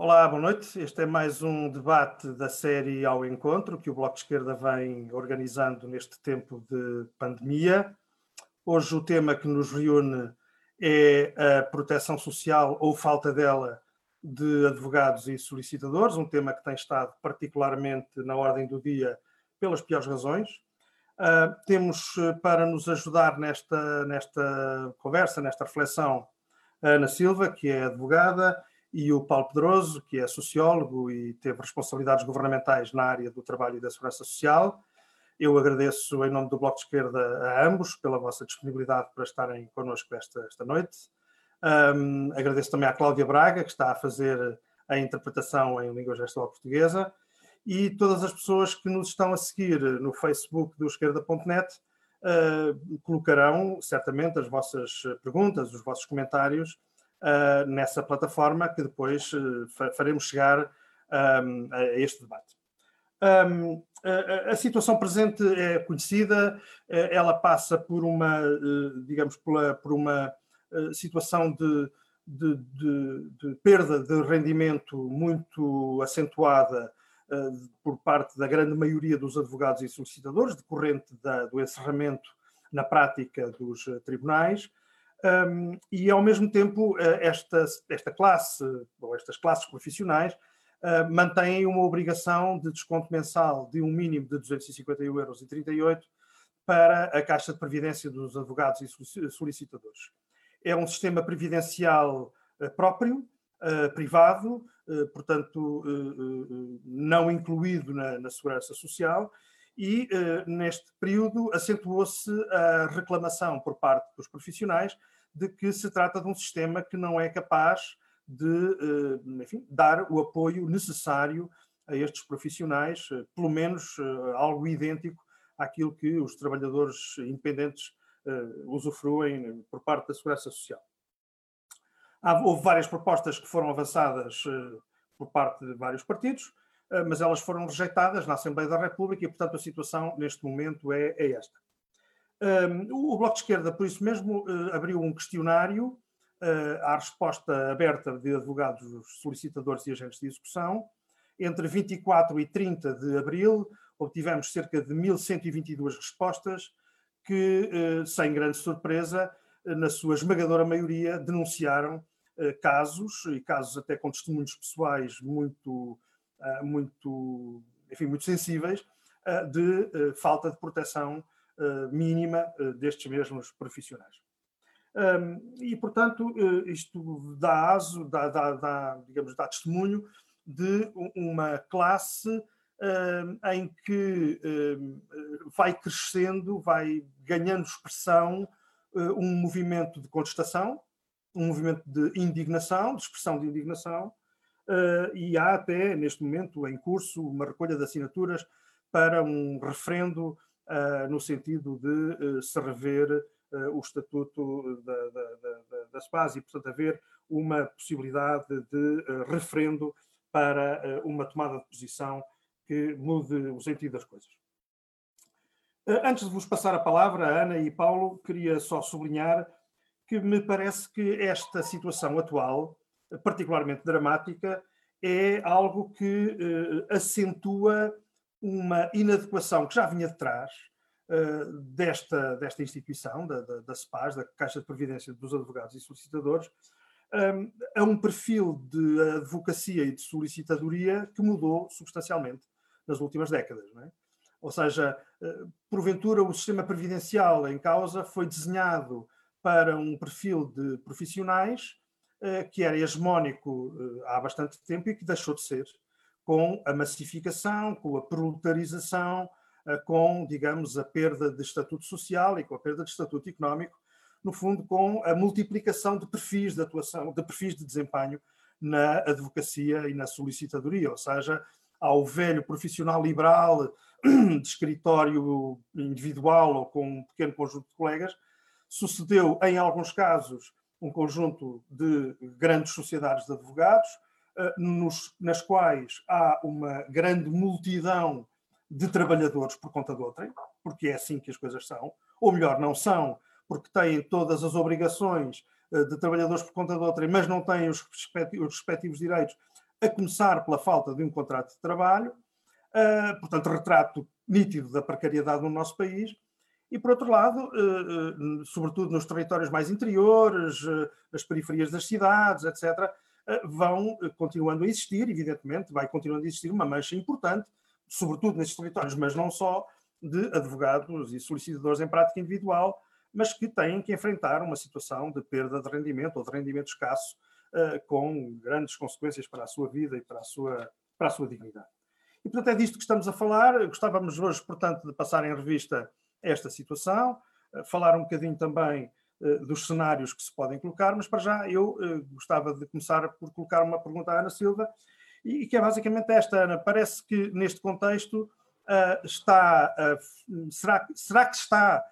Olá, boa noite. Este é mais um debate da série Ao Encontro que o Bloco de Esquerda vem organizando neste tempo de pandemia. Hoje o tema que nos reúne é a proteção social ou falta dela de advogados e solicitadores, um tema que tem estado particularmente na ordem do dia pelas piores razões. Uh, temos eh, para nos ajudar nesta, nesta conversa, nesta reflexão, Ana Silva, que é advogada, e o Paulo Pedroso, que é sociólogo e teve responsabilidades governamentais na área do trabalho e da segurança social. Eu agradeço, em nome do Bloco de Esquerda, a ambos pela vossa disponibilidade para estarem connosco esta, esta noite. Um, agradeço também à Cláudia Braga, que está a fazer a interpretação em língua gestual portuguesa, e todas as pessoas que nos estão a seguir no Facebook do esquerda.net uh, colocarão certamente as vossas perguntas, os vossos comentários uh, nessa plataforma que depois uh, faremos chegar um, a este debate. Um, a, a, situação presente é conhecida, eh, ela passa por uma, digamos, por, por uma situação de, de, de, de, perda de rendimento muito acentuada por parte da grande maioria dos advogados e solicitadores, decorrente da, do encerramento na prática dos tribunais, um, e, ao mesmo tempo, eh, esta, esta classe, ou estas classes profissionais, uh, mantêm uma obrigação de desconto mensal de um mínimo de 251,38 euros para a Caixa de Previdência dos advogados e solicitadores. É um sistema previdencial uh, próprio, uh, privado, portanto, não incluído na, na Segurança Social, e neste período acentuou-se a reclamação por parte dos profissionais de que se trata de um sistema que não é capaz de enfim, dar o apoio necessário a estes profissionais, pelo menos algo idêntico àquilo que os trabalhadores independentes usufruem por parte da Segurança Social. Houve várias propostas que foram avançadas por parte de vários partidos, eh, mas elas foram rejeitadas na Assembleia da República e, portanto, a situação neste momento é, é esta. O Bloco de Esquerda, por isso mesmo, uh, abriu um questionário uh, à resposta aberta de advogados, solicitadores e agentes de execução. Entre 24 e 30 de abril, obtivemos cerca de 1.122 respostas que, sem grande surpresa, na sua esmagadora maioria, denunciaram casos, e casos até com testemunhos pessoais muito ah, muito, enfim, muito sensíveis ah, de ah, falta de proteção mínima destes mesmos profissionais. e, portanto, isto dá aso, dá, dá, dá, digamos, dá testemunho de uma classe em que vai crescendo, vai ganhando expressão um movimento de contestação, um movimento de indignação, de expressão de indignação, uh, e há até, neste momento, em curso, uma recolha de assinaturas para um referendo uh, no sentido de uh, se rever o estatuto da, da, da, da SPAS e, portanto, haver uma possibilidade de referendo para uma tomada de posição que mude o sentido das coisas. Antes de vos passar a palavra, Ana e Paulo, queria só sublinhar que me parece que esta situação atual particularmente dramática, é algo que uh, acentua uma inadequação que já vinha de trás uh, desta, desta instituição, da, da, da CEPAS, da Caixa de Previdência dos Advogados e Solicitadores, um, a um perfil de advocacia e de solicitadoria que mudou substancialmente nas últimas décadas. É? Ou seja, uh, porventura o sistema previdencial em causa foi desenhado para um perfil de profissionais eh, que era hegemónico eh, há bastante tempo e que deixou de ser, com a massificação, com a proletarização, eh, com, digamos, a perda de estatuto social e com a perda de estatuto económico, no fundo, com a multiplicação de perfis de atuação, de perfis de desempenho na advocacia e na solicitadoria, ou seja, ao velho profissional liberal de escritório individual ou com um pequeno conjunto de colegas, sucedeu, em alguns casos, um conjunto de grandes sociedades de advogados, eh, nos, nas quais há uma grande multidão de trabalhadores por conta de outrem, porque é assim que as coisas são, ou melhor, não são, porque têm todas as obrigações eh, de trabalhadores por conta de outrem, mas não têm os respectivos, os respectivos direitos a começar pela falta de um contrato de trabalho, uh, portanto, retrato nítido da precariedade no nosso país, e por outro lado, uh, uh, sobretudo nos territórios mais interiores, nas periferias das cidades, etc., vão continuando a existir, evidentemente, vai continuando a existir uma mancha importante, sobretudo nesses territórios, mas não só, de advogados e solicitadores em prática individual, mas que têm que enfrentar uma situação de perda de rendimento ou de rendimento escasso, com grandes consequências para a sua vida e para a sua, para a sua dignidade. E, portanto, é disto que estamos a falar. Gostávamos hoje, portanto, de passar em revista esta situação, uh, falar um bocadinho também uh, dos cenários que se podem colocar, mas para já eu gostava de começar por colocar uma pergunta à Ana Silva, e, que é basicamente esta, Ana. Parece que neste contexto está, será, será que está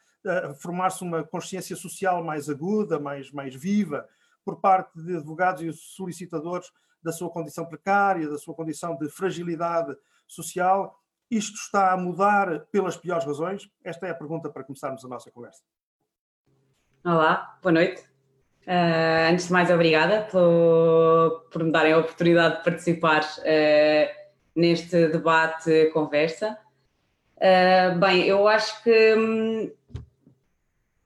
formar-se uma consciência social mais aguda, mais, mais viva, por parte de advogados e solicitadores da sua condição precária, da sua condição de fragilidade social. Isto está a mudar pelas piores razões? Esta é a pergunta para começarmos a nossa conversa. Olá, boa noite. Uh, antes de mais, obrigada por, por me darem a oportunidade de participar uh, neste debate, conversa. Uh, bem, eu acho que hum,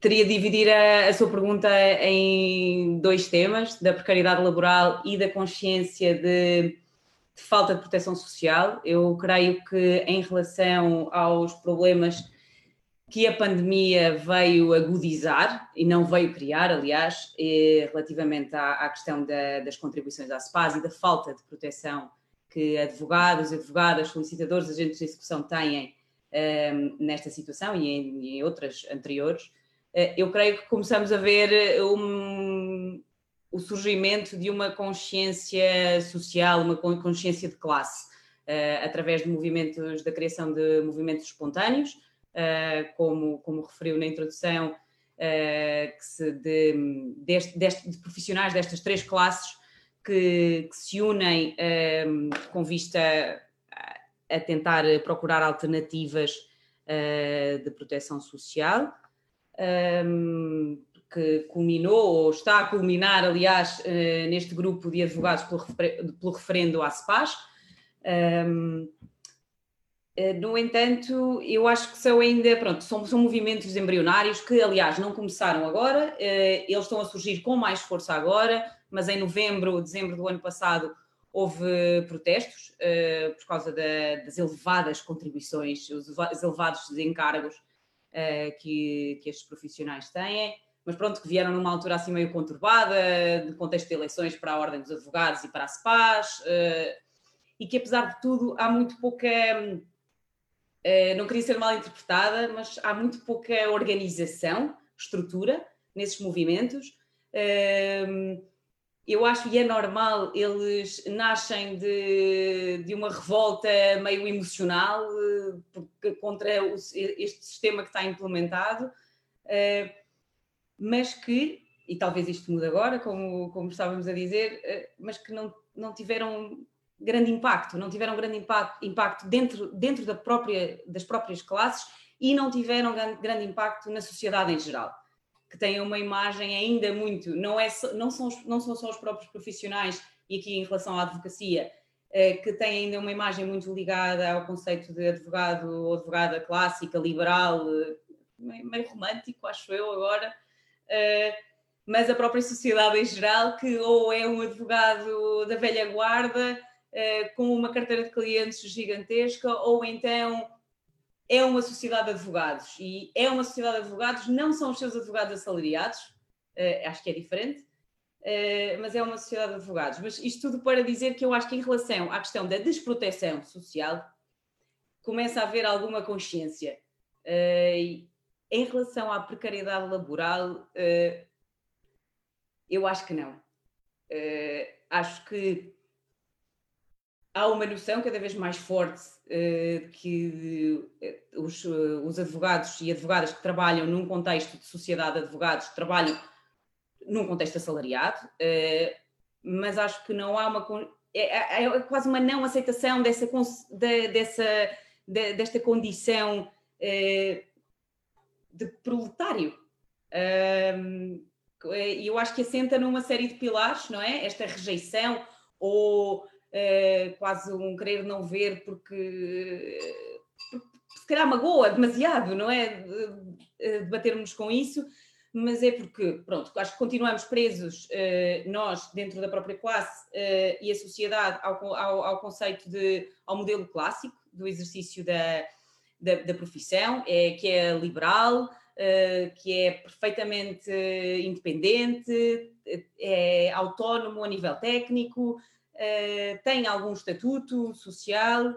teria de dividir a, a, sua pergunta em dois temas, da precariedade laboral e da consciência de, falta de proteção social. Eu creio que em relação aos problemas que a pandemia veio agudizar e não veio criar, aliás, relativamente à, à questão da, das contribuições à SPAS e da falta de proteção que advogados, advogadas, solicitadores, agentes de execução têm um, ehm, nesta situação e em, em outras anteriores, eh, eu creio que começamos a ver eh, um, o surgimento de uma consciência social, uma consciência de classe, uh, através de movimentos, da criação de movimentos espontâneos, uh, como, como referiu na introdução, uh, de, deste, deste, de profissionais destas três classes que, que se unem com vista a, tentar procurar alternativas de proteção social. Um, que culminou, ou está a culminar, aliás, uh, neste grupo de advogados pelo, refer pelo referendo à. Um, eh, no entanto, eu acho que são ainda, pronto, são, são movimentos embrionários que, aliás, não começaram agora, uh, eles estão a surgir com mais força agora, mas em novembro, dezembro do ano passado, houve protestos por causa da, das elevadas contribuições, os elevados desencargos uh, que, que estes profissionais têm, mas pronto, que vieram numa altura assim meio conturbada, de contexto de eleições para a Ordem dos Advogados e para a SPAS, uh, e que apesar de tudo há muito pouca. Uh, não queria ser mal interpretada, mas há muito pouca organização, estrutura nesses movimentos. Uh, eu acho e é normal, eles nascem de, de uma revolta meio emocional eh, contra este sistema que está implementado, uh, mas que, e talvez isto mude agora, como, como estávamos a dizer, uh, mas que não, não tiveram grande impacto, não tiveram grande impacto, impacto dentro, dentro da própria, das próprias classes e não tiveram grande, grande impacto na sociedade em geral que têm uma imagem ainda muito, não, é, não, são, não são só os próprios profissionais, e aqui em relação à advocacia, eh, que têm ainda uma imagem muito ligada ao conceito de advogado ou advogada clássica, liberal, eh, meio, romântico, acho eu agora, eh, mas a própria sociedade em geral, que ou é um advogado da velha guarda, com uma carteira de clientes gigantesca, ou então é uma sociedade de advogados e é uma sociedade de advogados, não são os seus advogados assalariados, uh, acho que é diferente, mas é uma sociedade de advogados. Mas isto tudo para dizer que eu acho que em relação à questão da desproteção social, começa a haver alguma consciência. Em relação à precariedade laboral, eu acho que não. acho que há uma noção cada vez mais forte uh, que uh, os, uh, os, advogados e advogadas que trabalham num contexto de sociedade de advogados trabalham num contexto assalariado, mas acho que não há uma. É, é, é, quase uma não aceitação dessa, de, dessa, de, desta condição de proletário. E eu acho que assenta numa série de pilares, não é? Esta rejeição ou uh, quase um querer não ver porque, porque se calhar magoa demasiado, não é? Debatermos com isso, mas é porque, pronto, acho que continuamos presos, uh, nós, dentro da própria classe uh, e a sociedade, ao, ao, ao, conceito de, ao modelo clássico do exercício da, da, da profissão, é, que é liberal, uh, que é perfeitamente independente, é autónomo a nível técnico, tem algum estatuto social,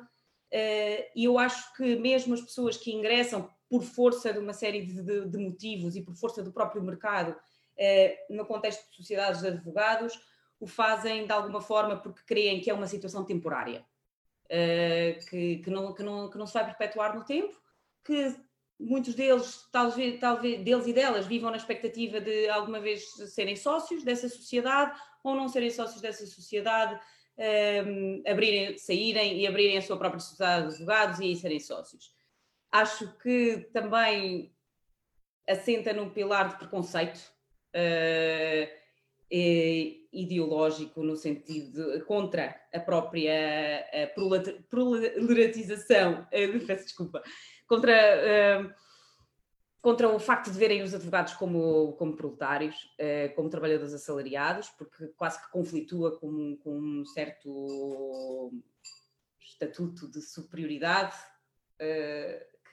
e eu acho que mesmo as pessoas que ingressam por força de uma série de, de, de motivos e por força do próprio mercado, eh, no contexto de sociedades de advogados, o fazem de alguma forma porque creem que é uma situação temporária, eh, que, que, não, que, não, que não se vai perpetuar no tempo, que muitos deles, talvez, talvez deles e delas, vivam na expectativa de alguma vez serem sócios dessa sociedade ou não serem sócios dessa sociedade, um, eh, abrirem, saírem e abrirem a sua própria sociedade de advogados e serem sócios. Acho que também assenta num pilar de preconceito uh, ideológico no sentido de, contra a própria uh, proletização, uh, peço desculpa, contra, uh, contra o facto de verem os advogados como, como proletários, como trabalhadores assalariados, porque quase que conflitua com, com um certo estatuto de superioridade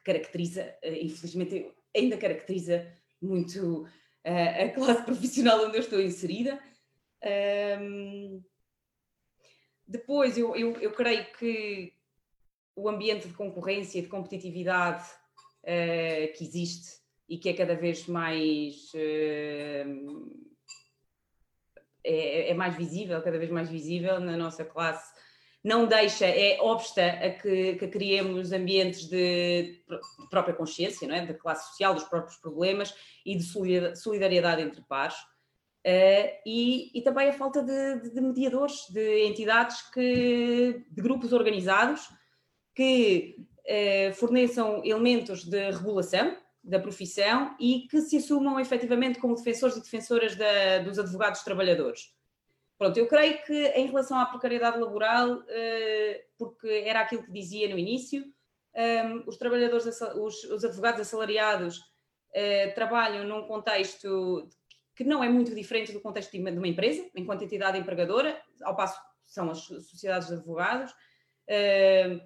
caracteriza, eh, infelizmente ainda caracteriza muito a classe profissional onde eu estou inserida. depois, eu, eu, eu, creio que o ambiente de concorrência de competitividade uh, que existe e que é cada vez mais uh, é, é, mais visível, cada vez mais visível na nossa classe não deixa, é obsta a que, que criemos ambientes de própria consciência, não é? da classe social, dos próprios problemas e de solidariedade entre pares. Uh, e, e, também a falta de, de, mediadores, de entidades, que, de grupos organizados que uh, forneçam elementos de regulação da profissão e que se assumam efetivamente como defensores e defensoras da, dos advogados trabalhadores. Pronto, eu creio que em relação à precariedade laboral, eh, porque era aquilo que dizia no início, ehm, os trabalhadores, os, os advogados assalariados eh, trabalham num contexto que não é muito diferente do contexto de uma empresa, enquanto entidade empregadora, ao passo que são as sociedades de advogados, ehm,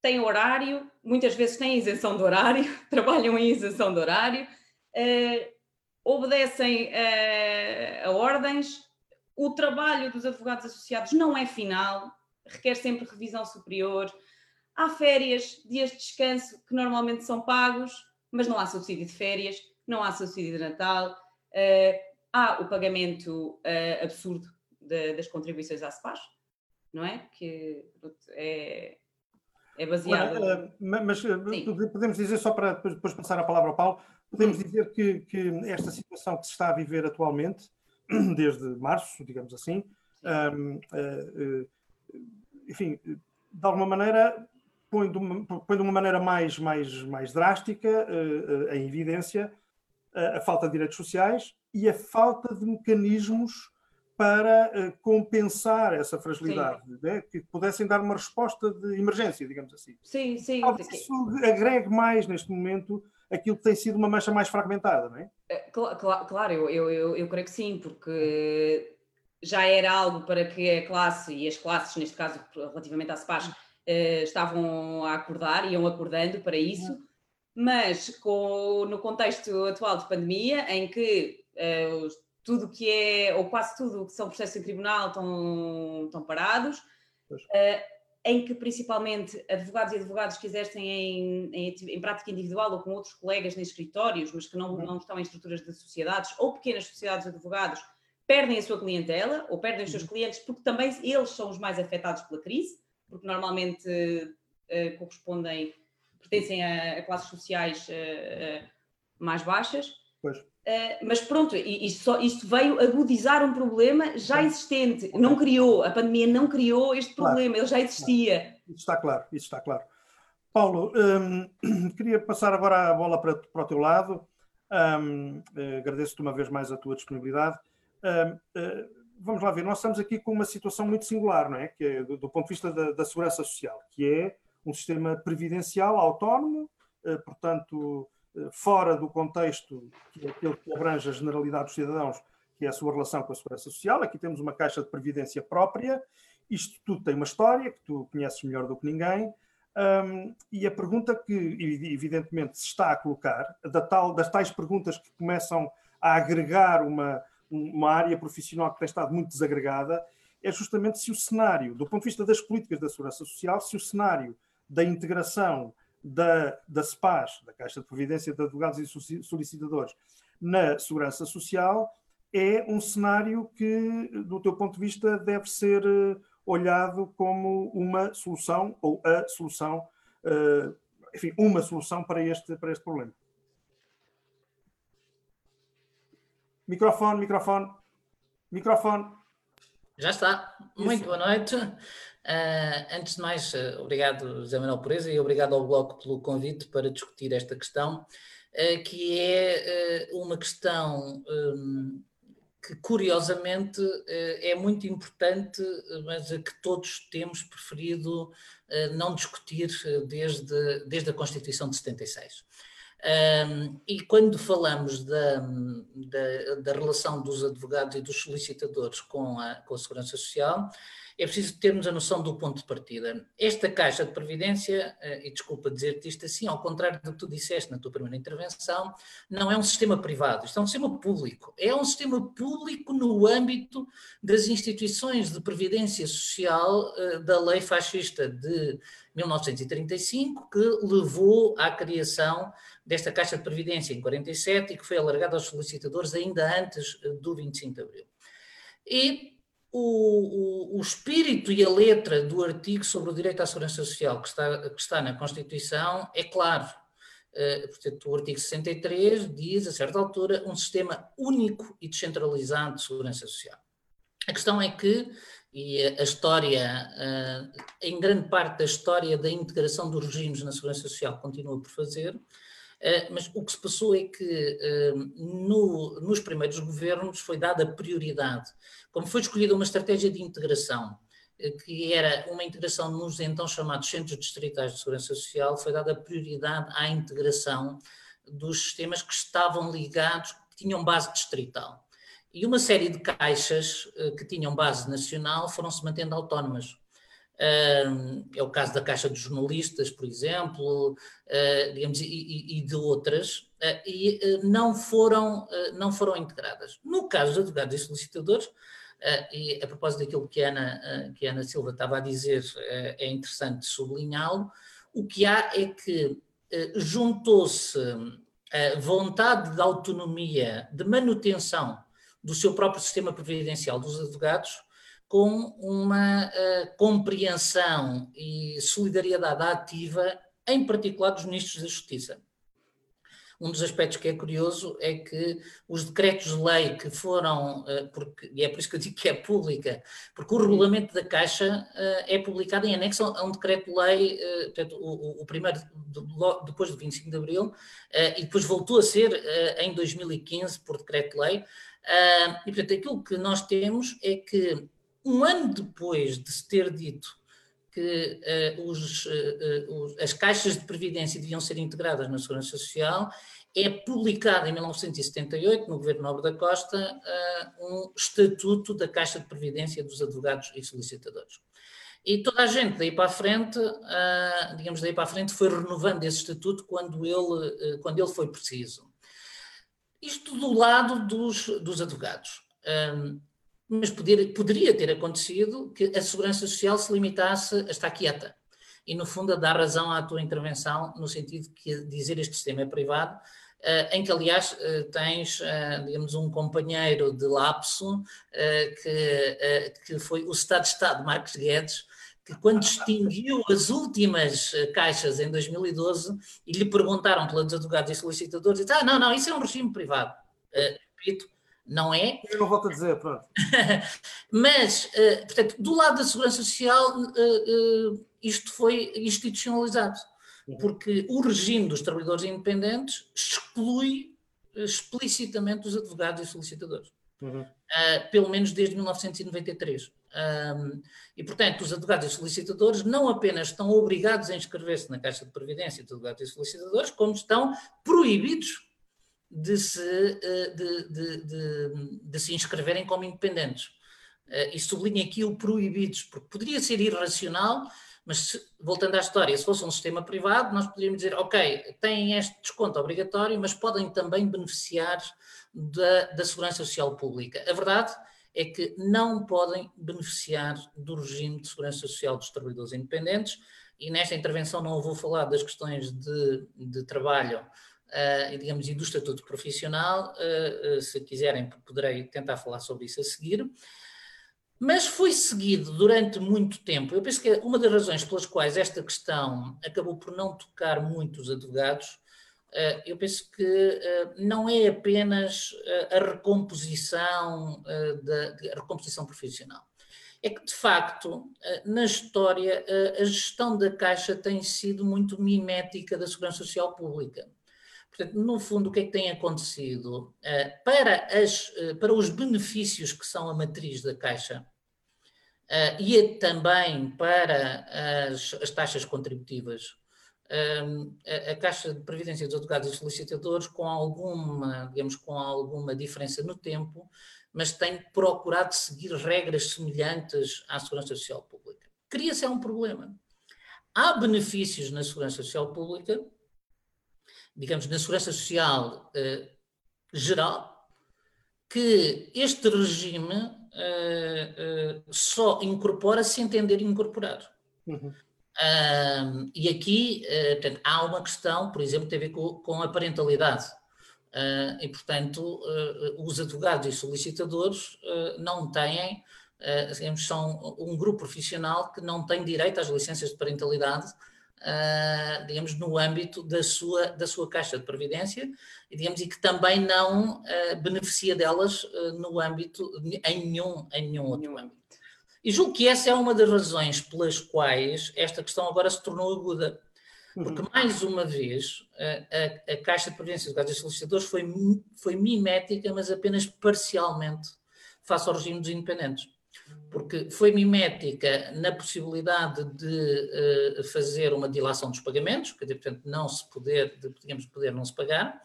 têm horário, muitas vezes têm isenção de horário, trabalham em isenção de horário, eh, obedecem a ordens, o trabalho dos advogados associados não é final, requer sempre revisão superior. Há férias, dias de descanso que normalmente são pagos, mas não há subsídio de férias, não há subsídio de Natal, uh, há o pagamento uh, absurdo de, das contribuições à SPAS, não é? Que é, é baseado. uh, mas Sim. podemos dizer, só para depois passar a palavra ao Paulo, podemos dizer que, que esta situação que se está a viver atualmente desde março, digamos assim. Um, uh, uh, enfim, de alguma maneira, põe de uma, põe de uma maneira mais, mais, mais drástica uh, em evidência a falta de direitos sociais e a falta de mecanismos para compensar essa fragilidade, né? que pudessem dar uma resposta de emergência, digamos assim. Sim, sim. Talvez isso agregue mais neste momento aquilo que tem sido uma mancha mais fragmentada, não é? é claro, claro eu, eu, eu, creio que sim, porque já era algo para que a classe e as classes, neste caso relativamente à SPAS, eh, estavam a acordar, iam acordando para isso, uhum. mas com, no contexto atual de pandemia, em que uh, tudo que é, ou quase tudo que são processos em tribunal estão, estão parados, uh, em que principalmente advogados e advogados que exercem em, em, em, prática individual ou com outros colegas em escritórios, mas que não, uhum. não estão em estruturas de sociedades ou pequenas sociedades de advogados, perdem a sua clientela ou perdem os seus uhum. clientes porque também eles são os mais afetados pela crise, porque normalmente uh, correspondem, pertencem a, a classes sociais uh, uh, mais baixas. Uh, mas pronto, isto, só, isto, veio agudizar um problema já existente. Não criou, a pandemia não criou este problema, claro. ele já existia. Claro. Isso está claro, isso está claro. Paulo, um, queria passar agora a bola para, para o teu lado. Um, uh, Agradeço-te uma vez mais a tua disponibilidade. Um, uh, vamos lá ver, nós estamos aqui com uma situação muito singular, não é? Que é do, do ponto de vista da, da, segurança social, que é um sistema previdencial autónomo, eh, portanto, eh, fora do contexto que é aquele que abrange a generalidade dos cidadãos, que é a sua relação com a segurança social. Aqui temos uma caixa de previdência própria. Isto tudo tem uma história que tu conheces melhor do que ninguém. Um, e a pergunta que, evidentemente, se está a colocar, da tal, das tais perguntas que começam a agregar uma, uma área profissional que tem estado muito desagregada, é justamente se o cenário, do ponto de vista das políticas da segurança social, se o cenário da integração da, da SPAS, da Caixa de Previdência de Advogados e Solicitadores, na segurança social, é um cenário que, do teu ponto de vista, deve ser eh, olhado como uma solução ou a solução, uh, enfim, uma solução para este, para este problema. Microfone, microfone, microfone. Já está. Muito boa noite. Uh, antes de mais, uh, obrigado, José Manuel Pureza, e obrigado ao Bloco pelo convite para discutir esta questão, uh, que é uma questão um, que curiosamente é muito importante, mas a que todos temos preferido não discutir desde, desde a Constituição de 76. Um, e quando falamos da, da, da, relação dos advogados e dos solicitadores com a, com a Segurança Social, é preciso termos a noção do ponto de partida. Esta Caixa de Previdência, eh, e desculpa dizer-te isto assim, ao contrário do que tu disseste na tua primeira intervenção, não é um sistema privado, isto é um sistema público. É um sistema público no âmbito das instituições de previdência social eh, da lei fascista de 1935, que levou à criação desta Caixa de Previdência em 47 e que foi alargada aos solicitadores ainda antes eh, do 25 de Abril. E o, o, o, espírito e a letra do artigo sobre o direito à segurança social que está, que está na Constituição é claro. Uh, portanto, o artigo 63 diz, a certa altura, um sistema único e descentralizado de segurança social. A questão é que, e a história, uh, em grande parte da história da integração dos regimes na segurança social continua por fazer, mas o que se passou é que uh, no, nos primeiros governos foi dada prioridade como foi escolhida uma estratégia de integração, eh, que era uma integração nos então chamados centros distritais de segurança social, foi dada prioridade à integração dos sistemas que estavam ligados, que tinham base distrital. E uma série de caixas eh, que tinham base nacional foram-se mantendo autónomas. É o caso da Caixa dos Jornalistas, por exemplo, eh, digamos, e, de outras, e não foram, não foram integradas. No caso dos advogados e solicitadores, e a propósito daquilo que a Ana, que a Ana Silva estava a dizer, é interessante sublinhá-lo. O que há é que juntou-se a vontade de autonomia, de manutenção do seu próprio sistema previdencial dos advogados, com uma compreensão e solidariedade ativa, em particular dos ministros da Justiça. Um dos aspectos que é curioso é que os decretos de lei que foram, eh, porque, e é por isso que eu digo que é pública, porque o regulamento da Caixa eh, é publicado em anexo a um decreto-lei, eh, portanto, o, o primeiro depois do 25 de Abril, e depois voltou a ser em 2015 por decreto-lei. E, portanto, aquilo que nós temos é que um ano depois de se ter dito que uh, os, uh, os, as caixas de previdência deviam ser integradas na Segurança Social, é publicado em 1978, no governo Nobre da Costa, um estatuto da Caixa de Previdência dos Advogados e Solicitadores. E toda a gente daí para a frente, digamos, daí para a frente foi renovando esse estatuto quando ele, quando ele foi preciso. Isto do lado dos, dos advogados mas poder, poderia ter acontecido que a Segurança Social se limitasse a estar quieta. E, no fundo, a dar razão à tua intervenção, no sentido que dizer este sistema é privado, Uh, em que, aliás, uh, tens, uh, digamos, um companheiro de lapso, que, que foi o Estado-Estado Marcos Guedes, que quando extinguiu as últimas caixas em 2012 e lhe perguntaram pelos advogados e solicitadores, disse, ah, não, não, isso é um regime privado. repito, não é? Eu não volto a dizer, pronto. Mas, eh, portanto, do lado da segurança social, eh, eh, isto foi institucionalizado, uhum. porque o regime dos trabalhadores independentes exclui explicitamente os advogados e solicitadores. uhum. uh, pelo menos desde 1993. Um, e, portanto, os advogados e solicitadores não apenas estão obrigados a inscrever-se na Caixa de Previdência de advogados e solicitadores, como estão proibidos de se, de, de, de, de se inscreverem como independentes. Uh, e sublinho aqui o proibidos, porque poderia ser irracional mas se, voltando à história, se fosse um sistema privado, nós poderíamos dizer, ok, têm este desconto obrigatório, mas podem também beneficiar da, da segurança social pública. A verdade é que não podem beneficiar do regime de segurança social dos trabalhadores independentes, e nesta intervenção não vou falar das questões de, de trabalho uh, digamos, e do estatuto profissional, uh, uh, se quiserem poderei tentar falar sobre isso a seguir, mas foi seguido durante muito tempo. Eu penso que uma das razões pelas quais esta questão acabou por não tocar muito os advogados, eu penso que não é apenas a recomposição, da, a recomposição profissional. É que, de facto, na história, a gestão da Caixa tem sido muito mimética da Segurança Social Pública. Portanto, no fundo, o que é que tem acontecido? Uh, para, as, uh, para os benefícios que são a matriz da Caixa uh, e também para as, as taxas contributivas, a, a, Caixa de Previdência dos Advogados e Solicitadores, com alguma, digamos, com alguma diferença no tempo, mas tem procurado seguir regras semelhantes à Segurança Social Pública. Cria-se é um problema. Há benefícios na Segurança Social Pública digamos, na segurança social uh, geral, que este regime uh, uh, só incorpora se entender incorporar. Uhum. e aqui portanto, há uma questão, por exemplo, que tem a ver com, com a parentalidade. e, portanto, os advogados e solicitadores não têm, digamos, são um grupo profissional que não tem direito às licenças de parentalidade uh, digamos, no âmbito da sua, da sua caixa de previdência, e, digamos, e que também não uh, beneficia delas uh, no âmbito, em nenhum, em nenhum outro nenhum. âmbito. E julgo que essa é uma das razões pelas quais esta questão agora se tornou aguda. Porque, uhum. mais uma vez, a, a, a Caixa de Previdência dos e Solicitadores foi, foi mimética, mas apenas parcialmente, face ao regime dos independentes porque foi mimética na possibilidade de uh, fazer uma dilação dos pagamentos, que portanto não se poder, de, digamos, poder não se pagar,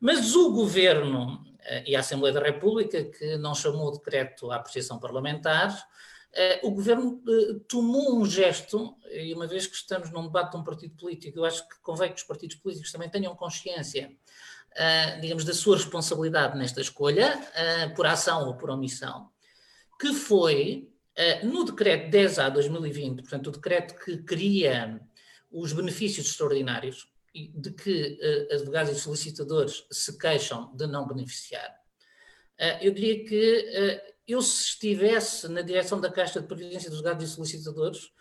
mas o Governo uh, e a Assembleia da República, que não chamou o decreto à apreciação parlamentar, uh, o Governo tomou um gesto, e uma vez que estamos num debate de um partido político, eu acho que convém que os partidos políticos também tenham consciência, digamos, da sua responsabilidade nesta escolha, por ação ou por omissão, que foi uh, no decreto 10A 2020, portanto, o decreto que cria os benefícios extraordinários de que uh, advogados e solicitadores se queixam de não beneficiar. Uh, eu diria que eu, se estivesse na direção da Caixa de Previdência dos Advogados e Solicitadores,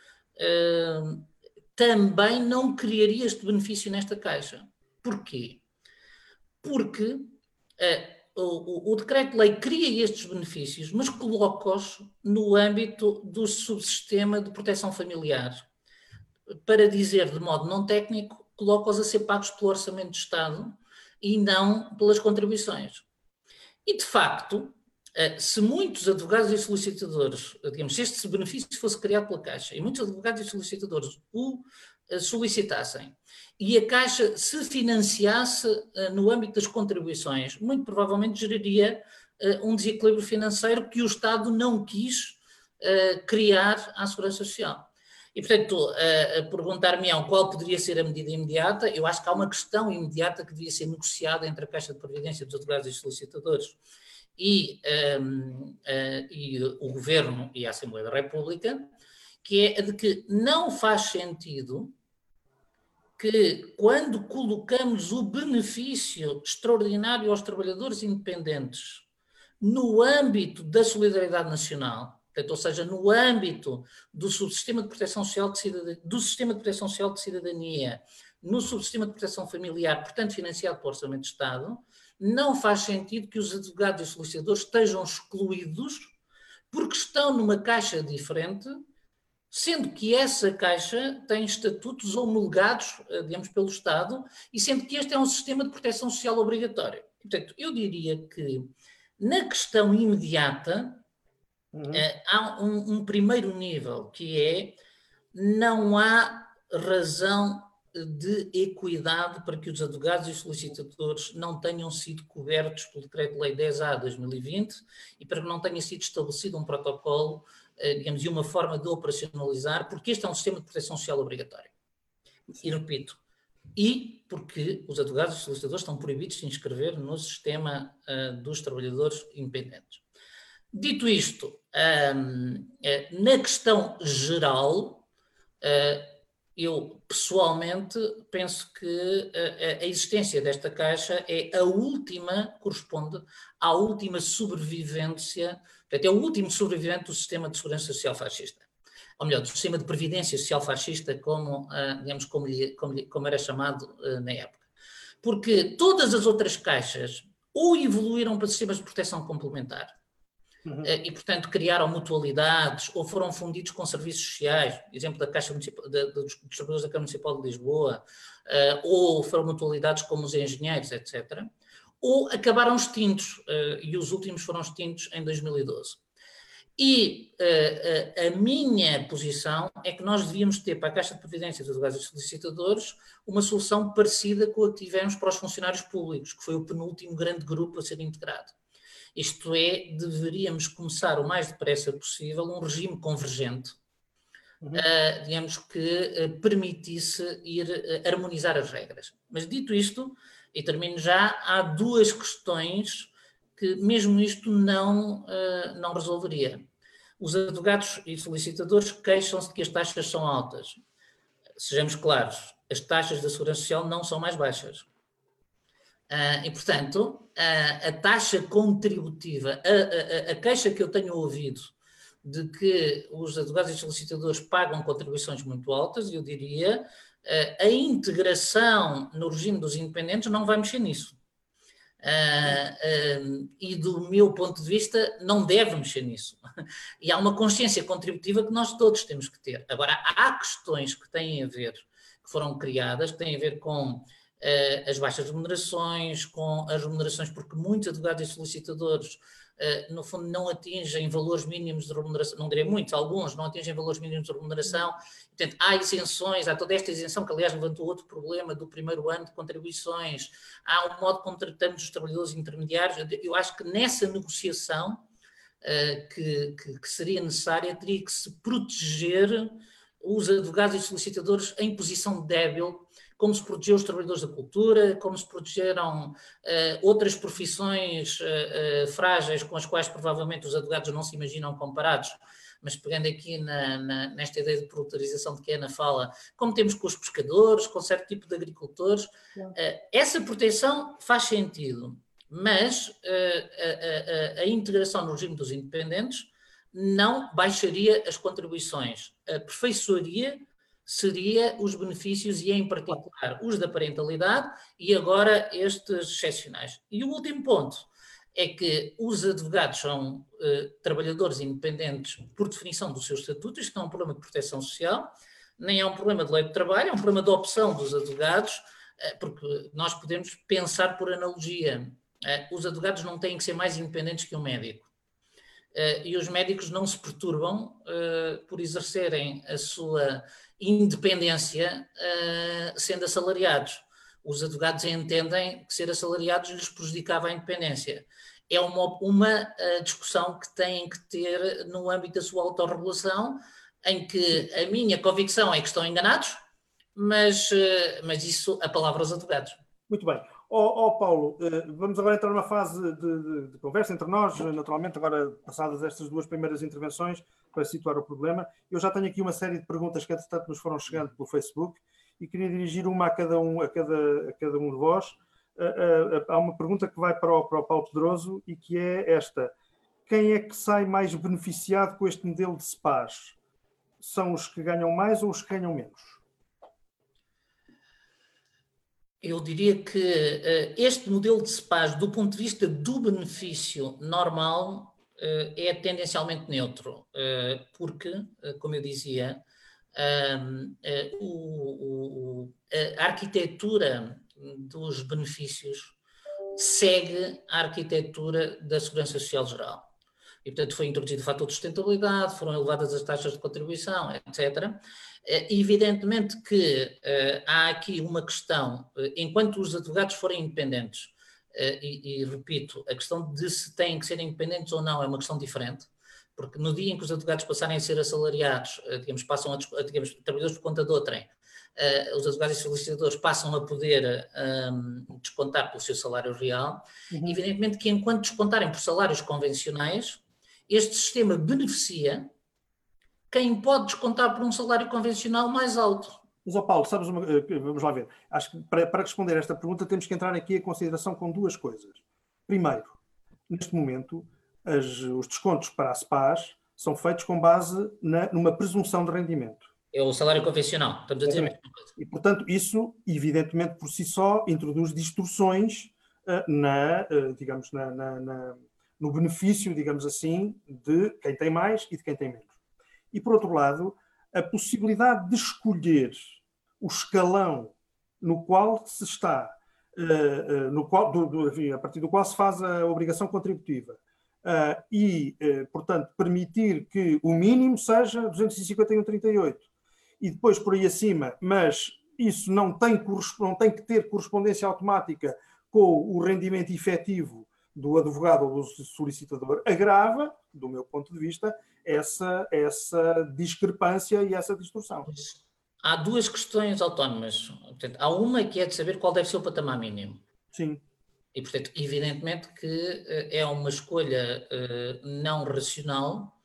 também não criaria este benefício nesta Caixa. Porquê? Porque o, o, decreto-lei cria estes benefícios, mas coloca-os no âmbito do subsistema de proteção familiar. Para dizer de modo não técnico, coloca-os a ser pagos pelo Orçamento de Estado e não pelas contribuições. E, de facto, eh, se muitos advogados e solicitadores, digamos, se este benefício fosse criado pela Caixa e muitos advogados e solicitadores o solicitassem e a Caixa se financiasse uh, no âmbito das contribuições, muito provavelmente geraria uh, um desequilíbrio financeiro que o Estado não quis criar à Segurança Social. E, portanto, perguntar-me qual poderia ser a medida imediata, eu acho que há uma questão imediata que devia ser negociada entre a Caixa de Previdência dos advogados e solicitadores e, um, ehm, e o Governo e a Assembleia da República, que é a de que não faz sentido que quando colocamos o benefício extraordinário aos trabalhadores independentes no âmbito da solidariedade nacional, ou seja, no âmbito do subsistema de proteção social de cidadania, do sistema de proteção social de cidadania, no subsistema de proteção familiar, portanto financiado pelo Orçamento de Estado, não faz sentido que os advogados e solicitadores estejam excluídos porque estão numa caixa diferente sendo que essa caixa tem estatutos homologados, eh, digamos, pelo Estado, e sendo que este é um sistema de proteção social obrigatório. Portanto, eu diria que Na questão imediata, uhum. uh, há um, um primeiro nível que é não há razão de equidade para que os advogados e solicitadores não tenham sido cobertos pelo Decreto-Lei 10A 2020 e para que não tenha sido estabelecido um protocolo, eh, digamos, e uma forma de operacionalizar, porque este é um sistema de proteção social obrigatório. E repito, e porque os advogados e solicitadores estão proibidos de se inscrever no sistema uh, dos trabalhadores independentes. Dito isto, um, eh, na questão geral, uh, eu pessoalmente penso que a, a, existência desta caixa é a última, corresponde à última sobrevivência, portanto, é o último sobrevivente do sistema de segurança social fascista. Ou melhor, do sistema de previdência social fascista, como, uh, digamos, como, lhe, como, lhe, como, era chamado uh, na época. Porque todas as outras caixas ou evoluíram para sistemas de proteção complementar, Uhum. Eh, e, portanto, criaram mutualidades ou foram fundidos com serviços sociais, exemplo da Caixa Municipal, dos trabalhadores da Câmara Municipal de Lisboa, uh, ou foram mutualidades como os engenheiros, etc. Ou acabaram extintos, uh, e os últimos foram extintos em 2012. E uh, a minha posição é que nós devíamos ter para a Caixa de Previdência dos Advogados e Solicitadores uma solução parecida com a que tivemos para os funcionários públicos, que foi o penúltimo grande grupo a ser integrado. Isto é, deveríamos começar o mais depressa possível um regime convergente, uhum. uh, digamos que uh, permitisse ir harmonizar as regras. Mas dito isto, e termino já, há duas questões que mesmo isto não, não resolveria. Os advogados e solicitadores queixam-se de que as taxas são altas. Sejamos claros, as taxas da Segurança Social não são mais baixas. Uh, e, portanto, uh, a taxa contributiva, a, a, a, queixa que eu tenho ouvido de que os advogados e solicitadores pagam contribuições muito altas, eu diria, a integração no regime dos independentes não vai mexer nisso. e do meu ponto de vista, não deve mexer nisso. E há uma consciência contributiva que nós todos temos que ter. Agora, há questões que têm a ver, que foram criadas, que têm a ver com as baixas remunerações, com as remunerações, porque muitos advogados e solicitadores, no fundo, não atingem valores mínimos de remuneração, não direi muitos, alguns não atingem valores mínimos de remuneração, portanto, há isenções, há toda esta isenção, que aliás levantou outro problema do primeiro ano de contribuições, há o modo como tratamos os trabalhadores intermediários, eu acho que nessa negociação uh, que, que, que seria necessária, teria que se proteger os advogados e solicitadores em posição débil como se protegeu os trabalhadores da cultura, como se protegeram uh, outras profissões uh, frágeis com as quais provavelmente os advogados não se imaginam comparados, mas pegando aqui na, na, nesta ideia de produtorização de que a Ana fala, como temos com os pescadores, com certo tipo de agricultores, essa proteção faz sentido, mas a, a, a integração no regime dos independentes não baixaria as contribuições, aperfeiçoaria seria os benefícios e, em particular, os da parentalidade e agora estes excepcionais. E o último ponto é que os advogados são uh, trabalhadores independentes por definição do seu estatuto, isto não é um problema de proteção social, nem é um problema de lei do trabalho, é um problema de opção dos advogados, uh, porque nós podemos pensar por analogia. Uh, os advogados não têm que ser mais independentes que um médico. e os médicos não se perturbam por exercerem a sua independência uh, sendo assalariados. Os advogados entendem que ser assalariados lhes prejudicava a independência. É uma, uma uh, discussão que têm que ter no âmbito da sua autorregulação, em que a minha convicção é que estão enganados, mas, uh, mas isso a palavra aos advogados. Muito bem. Ó oh, oh, Paulo, vamos agora entrar numa fase de, de, de, conversa entre nós, naturalmente, agora passadas estas duas primeiras intervenções, para situar o problema. Eu já tenho aqui uma série de perguntas que, entretanto, nos foram chegando pelo Facebook e queria dirigir uma a cada um, a cada, a cada um de vós. Há uma pergunta que vai para o, para o Paulo Pedroso e que é esta: quem é que sai mais beneficiado com este modelo de SPAs? São os que ganham mais ou os que ganham menos? Eu diria que uh, este modelo de SPAs, do ponto de vista do benefício normal, uh, é tendencialmente neutro, uh, porque, como eu dizia, ehm, o, o, a arquitetura dos benefícios segue a arquitetura da Segurança Social Geral. E, portanto, foi introduzido o fator de sustentabilidade, foram elevadas as taxas de contribuição, etc. Eh, evidentemente que uh, há aqui uma questão, uh, enquanto os advogados forem independentes, uh, e, e, repito, a questão de se têm que ser independentes ou não é uma questão diferente, porque no dia em que os advogados passarem a ser assalariados, digamos, passam a, digamos, trabalhadores por conta de outrem, os advogados e solicitadores passam a poder um, descontar pelo seu salário real, uhum. evidentemente que enquanto descontarem por salários convencionais, este sistema beneficia quem pode descontar por um salário convencional mais alto. Mas, oh Paulo, sabes uma, eh, vamos lá ver. Acho que para, para responder a esta pergunta temos que entrar aqui em consideração com duas coisas. Primeiro, neste momento, as, os descontos para as SPAs são feitos com base na, numa presunção de rendimento. É o salário convencional, estamos a dizer a mesma coisa. E, portanto, isso, evidentemente, por si só, introduz distorções uh, na, uh, digamos, na, na, na, no benefício, digamos assim, de quem tem mais e de quem tem menos. E, por outro lado, a possibilidade de escolher o escalão no qual se está, uh, uh, no qual, do, do, enfim, a partir do qual se faz a obrigação contributiva, uh, e, portanto, permitir que o mínimo seja 251,38 e depois por aí acima, mas isso não tem, não tem que ter correspondência automática com o rendimento efetivo do advogado ou do solicitador, agrava, do meu ponto de vista, essa, essa discrepância e essa distorção. Há duas questões autónomas. Portanto, há uma que é de saber qual deve ser o patamar mínimo. Sim. E, portanto, evidentemente que eh, é uma escolha uh, não racional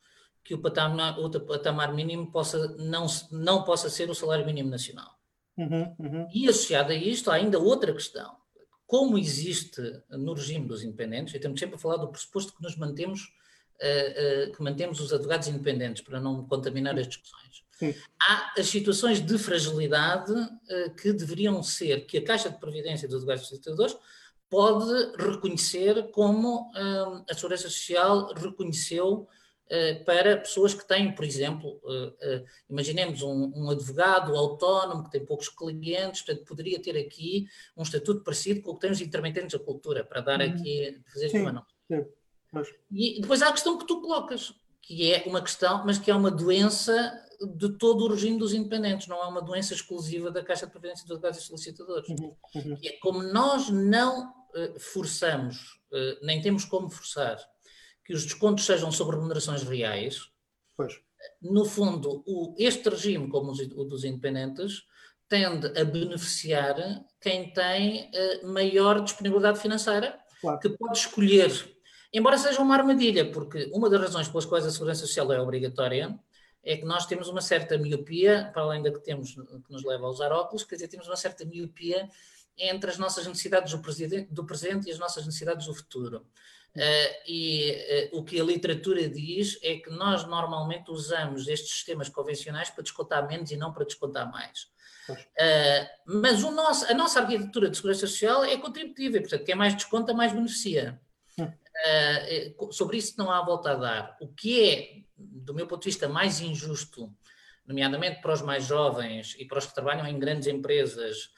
que o patamar, o patamar mínimo possa, não, não possa ser o salário mínimo nacional. Uhum, uhum. E associado a isto, há ainda outra questão. Como existe no regime dos independentes, e temos sempre a falar do pressuposto que nos mantemos uh, uh, que mantemos os advogados independentes para não contaminar as discussões. Sim. Há as situações de fragilidade uh, que deveriam ser, que a Caixa de Previdência dos Advogados Facilitadores pode reconhecer como a Segurança Social reconheceu para pessoas que têm, por exemplo, imaginemos um, um, advogado autónomo que tem poucos clientes, portanto, poderia ter aqui um estatuto parecido com o que tem os intermitentes da cultura, para dar uhum. aqui, fazer sim, uma sim. Mas... E depois há a questão que tu colocas, que é uma questão, mas que é uma doença de todo o regime dos independentes, não é uma doença exclusiva da Caixa de Previdência dos Advogados e Solicitadores. Uhum, uhum. É como nós não forçamos, nem temos como forçar, que os descontos sejam sobre remunerações reais, pois. no fundo, o, este regime, como o dos independentes, tende a beneficiar quem tem uh, maior disponibilidade financeira, claro. que pode escolher Embora seja uma armadilha, porque uma das razões pelas quais a segurança social é obrigatória é que nós temos uma certa miopia, para além da que temos, que nos leva a usar óculos, quer dizer, temos uma certa miopia entre as nossas necessidades do, presente, do presente e as nossas necessidades do futuro. Uh, e uh, o que a literatura diz é que nós normalmente usamos estes sistemas convencionais para descontar menos e não para descontar mais. Uh, mas nosso, a nossa arquitetura de segurança social é contributiva, portanto, quem mais desconta, mais beneficia. Sobre isso não há volta a dar. O que é, do meu ponto de vista, mais injusto, nomeadamente para os mais jovens e para os que trabalham em grandes empresas,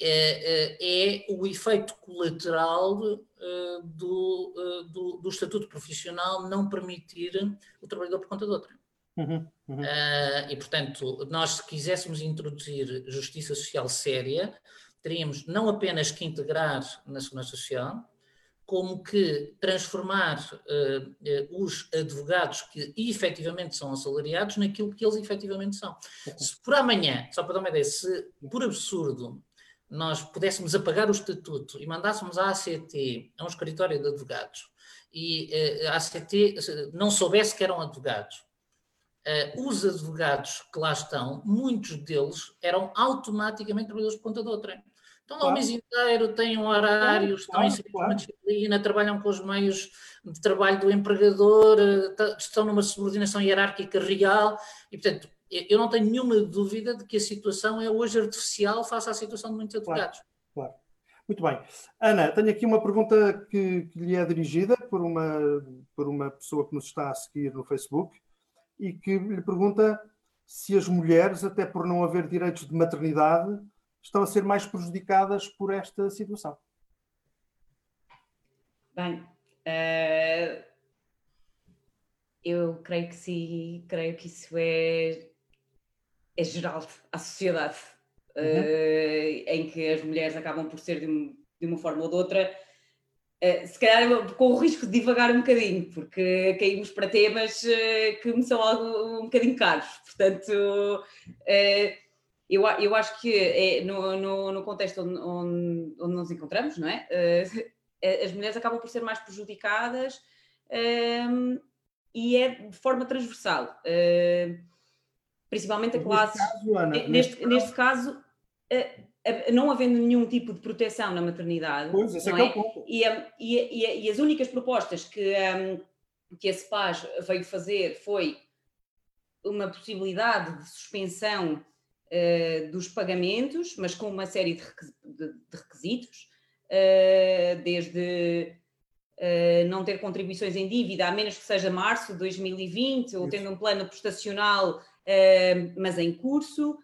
é, é, é o efeito colateral uh, do, uh, do, do, estatuto profissional não permitir o trabalhador por conta de outra. Uhum, uhum. e, portanto, nós, se quiséssemos introduzir justiça social séria, teríamos não apenas que integrar na segurança social, como que transformar uh, uh, os advogados que efetivamente são assalariados naquilo que eles efetivamente são. Se por amanhã, só para dar uma ideia, se por absurdo nós pudéssemos apagar o estatuto e mandássemos a ACT a um escritório de advogados e uh, a ACT não soubesse que eram advogados, os advogados que lá estão, muitos deles eram automaticamente trabalhadores por conta de outra. Estão lá o mês inteiro, têm um horário, estão em claro. uma disciplina, trabalham com os meios de trabalho do empregador, eh, estão numa subordinação hierárquica real e, portanto, eu não tenho nenhuma dúvida de que a situação é hoje artificial face à situação de muitos advogados. Claro, claro. Muito bem. Ana, tenho aqui uma pergunta que, que, lhe é dirigida por uma, por uma pessoa que nos está a seguir no Facebook e que lhe pergunta se as mulheres, até por não haver direitos de maternidade, estão a ser mais prejudicadas por esta situação. Bem, uh, eu creio que sim, creio que isso é, é geral à sociedade, uhum. uh, em que as mulheres acabam por ser de, de uma forma ou de outra Uh, se calhar com o risco de divagar um bocadinho, porque caímos para temas uh, que me são algo um bocadinho caros. Portanto, uh, eu, eu acho que é no, no, no contexto onde, onde, onde, nos encontramos, não é? as mulheres acabam por ser mais prejudicadas e é de forma transversal. Principalmente a classe. Neste caso, Ana, neste, neste, neste caso não havendo nenhum tipo de proteção na maternidade. Pois, esse é, é? é o ponto. E, e, e, as únicas propostas que, um, que a CEPAS veio fazer foi uma possibilidade de suspensão uh, dos pagamentos, mas com uma série de, requisitos, uh, desde uh, não ter contribuições em dívida, a menos que seja março de 2020, Isso. ou tendo um plano prestacional, mas em curso,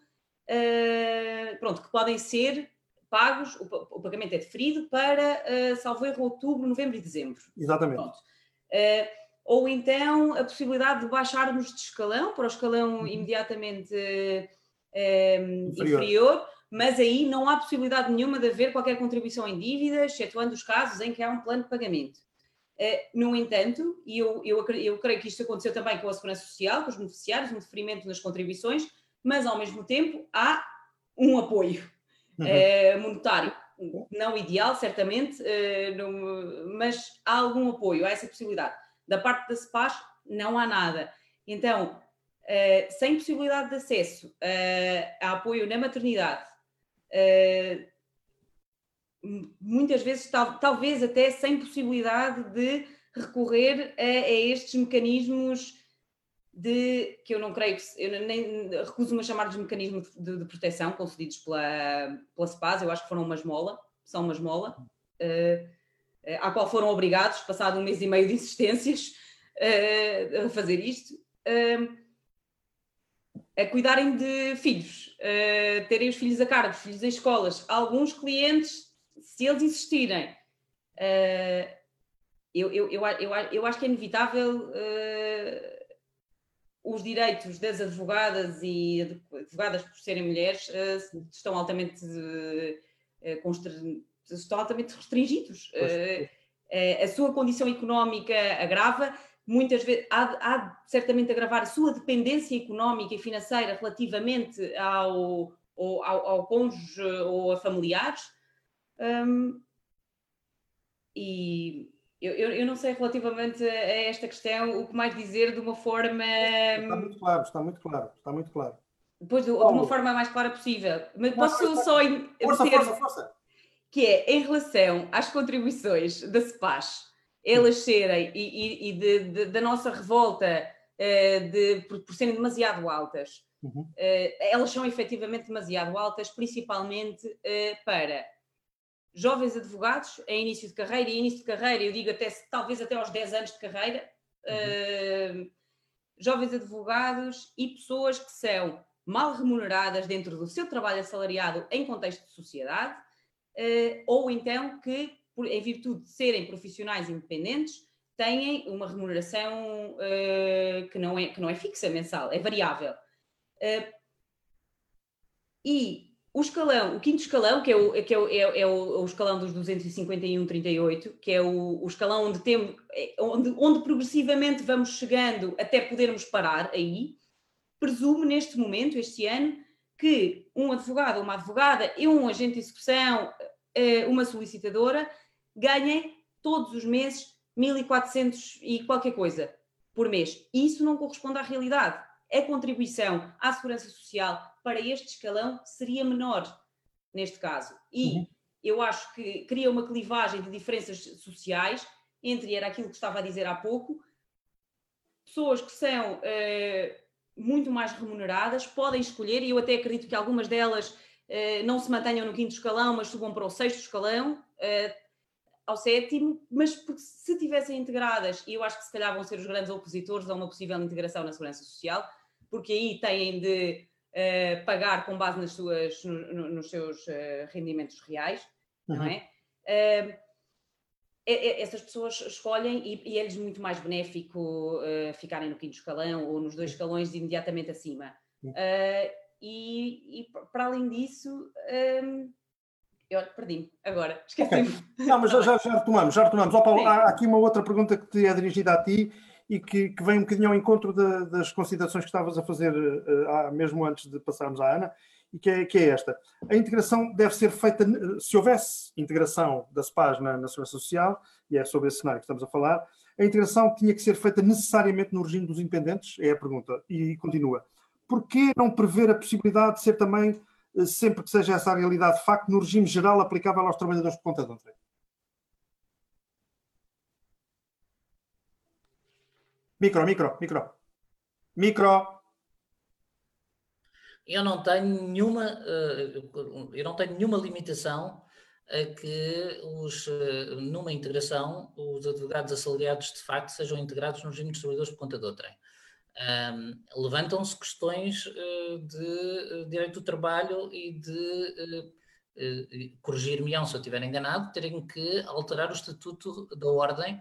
pronto, que podem ser pagos, o, pagamento é deferido para, uh, salvo erro, outubro, novembro e dezembro. Exatamente. Uh, ou então a possibilidade de baixarmos de escalão para o escalão uhum. imediatamente inferior. inferior. mas aí não há possibilidade nenhuma de haver qualquer contribuição em dívidas, excetuando os casos em que há um plano de pagamento. No entanto, e eu, eu, eu creio que isto aconteceu também com a Segurança Social, com os beneficiários, um deferimento nas contribuições, mas ao mesmo tempo há um apoio uhum. uh, monetário. Não ideal, certamente, uh, mas há algum apoio, há essa possibilidade. Da parte da CEPAS, não há nada. Então, sem possibilidade de acesso a apoio na maternidade, muitas vezes, tal, talvez até sem possibilidade de recorrer a, a estes mecanismos de que eu não creio que eu nem recuso-me a chamar de mecanismo de, de, proteção concedidos pela, pela SPAS, eu acho que foram uma esmola, são uma esmola, uh, uh, à qual foram obrigados, passado um mês e meio de insistências, uh, a fazer isto, a cuidarem de filhos, terem os filhos a cargo, os filhos em escolas. Alguns clientes, se eles insistirem, eu, eu, eu, eu, eu acho que é inevitável os direitos das advogadas e advogadas por serem mulheres eh, estão altamente, estão altamente restringidos. A sua condição económica agrava, muitas vezes há, há certamente agravar a sua dependência económica e financeira relativamente ao, ao, ao, ao cônjuge ou a familiares. Um, e eu, eu, eu, não sei relativamente a esta questão o que mais dizer de uma forma. Está muito claro, está muito claro, está muito claro. Depois, de, de uma forma mais clara possível. Mas posso força, só. Força, força, força. Que é em relação às contribuições da CEPAS, elas serem, e, e, e de, de, da nossa revolta uh, de, por, por, serem demasiado altas, uhum. uh, elas são efetivamente demasiado altas, principalmente uh, para jovens advogados em início de carreira, e início de carreira, eu digo até talvez até aos 10 anos de carreira, uhum. uh, jovens advogados e pessoas que são mal remuneradas dentro do seu trabalho assalariado em contexto de sociedade, uh, ou então que, por, em virtude de serem profissionais independentes, têm uma remuneração uh, que, não é, que não é fixa mensal, é variável. e o escalão, o quinto escalão, que é o, que é o, é, é o, escalão dos 251,38, que é o, o escalão onde, temos, é, onde, onde progressivamente vamos chegando até podermos parar aí, presume neste momento, este ano, que um advogado, uma advogada e um agente de execução, eh, uma solicitadora, ganhem todos os meses 1.400 e qualquer coisa por mês. Isso não corresponde à realidade. A contribuição à segurança social para este escalão seria menor, neste caso. E uhum. eu acho que cria uma clivagem de diferenças sociais entre, era aquilo que estava a dizer há pouco, pessoas que são uh, muito mais remuneradas podem escolher, e eu até acredito que algumas delas uh, não se mantenham no quinto escalão, mas subam para o sexto escalão, uh, ao sétimo, mas porque se tivessem integradas, e eu acho que se calhar vão ser os grandes opositores a uma possível integração na segurança social, porque aí têm de uh, pagar com base nas suas, no, no, nos seus uh, rendimentos reais, uhum. não é? Uh, essas pessoas escolhem e, e é-lhes muito mais benéfico uh, ficarem no quinto escalão ou nos dois escalões imediatamente acima. E, e, para além disso, um, eu perdi-me agora, esqueci-me. Okay. Não, mas já, já, já, retomamos, já retomamos. Oh, Paulo, há aqui uma outra pergunta que te é dirigida a ti e que, que vem um bocadinho ao encontro de, das considerações que estavas a fazer uh, mesmo antes de passarmos à Ana e que é, que é, esta. A integração deve ser feita, se houvesse integração da SPAS na, na Segurança Social, e é sobre esse cenário que estamos a falar, a integração tinha que ser feita necessariamente no regime dos independentes? É a pergunta. E continua. Porquê não prever a possibilidade de ser também, eh, sempre que seja essa a realidade de facto, no regime geral aplicável aos trabalhadores por conta de outra? Micro, micro, micro. Micro eu não tenho nenhuma, eh, eu não tenho nenhuma limitação a que os, eh, numa integração os advogados assalariados de facto sejam integrados no regime dos trabalhadores por conta de outrem. Um, levantam-se questões uh, de direito do trabalho e de corrigir-me-ão se eu estiver enganado, terem que alterar o estatuto da ordem,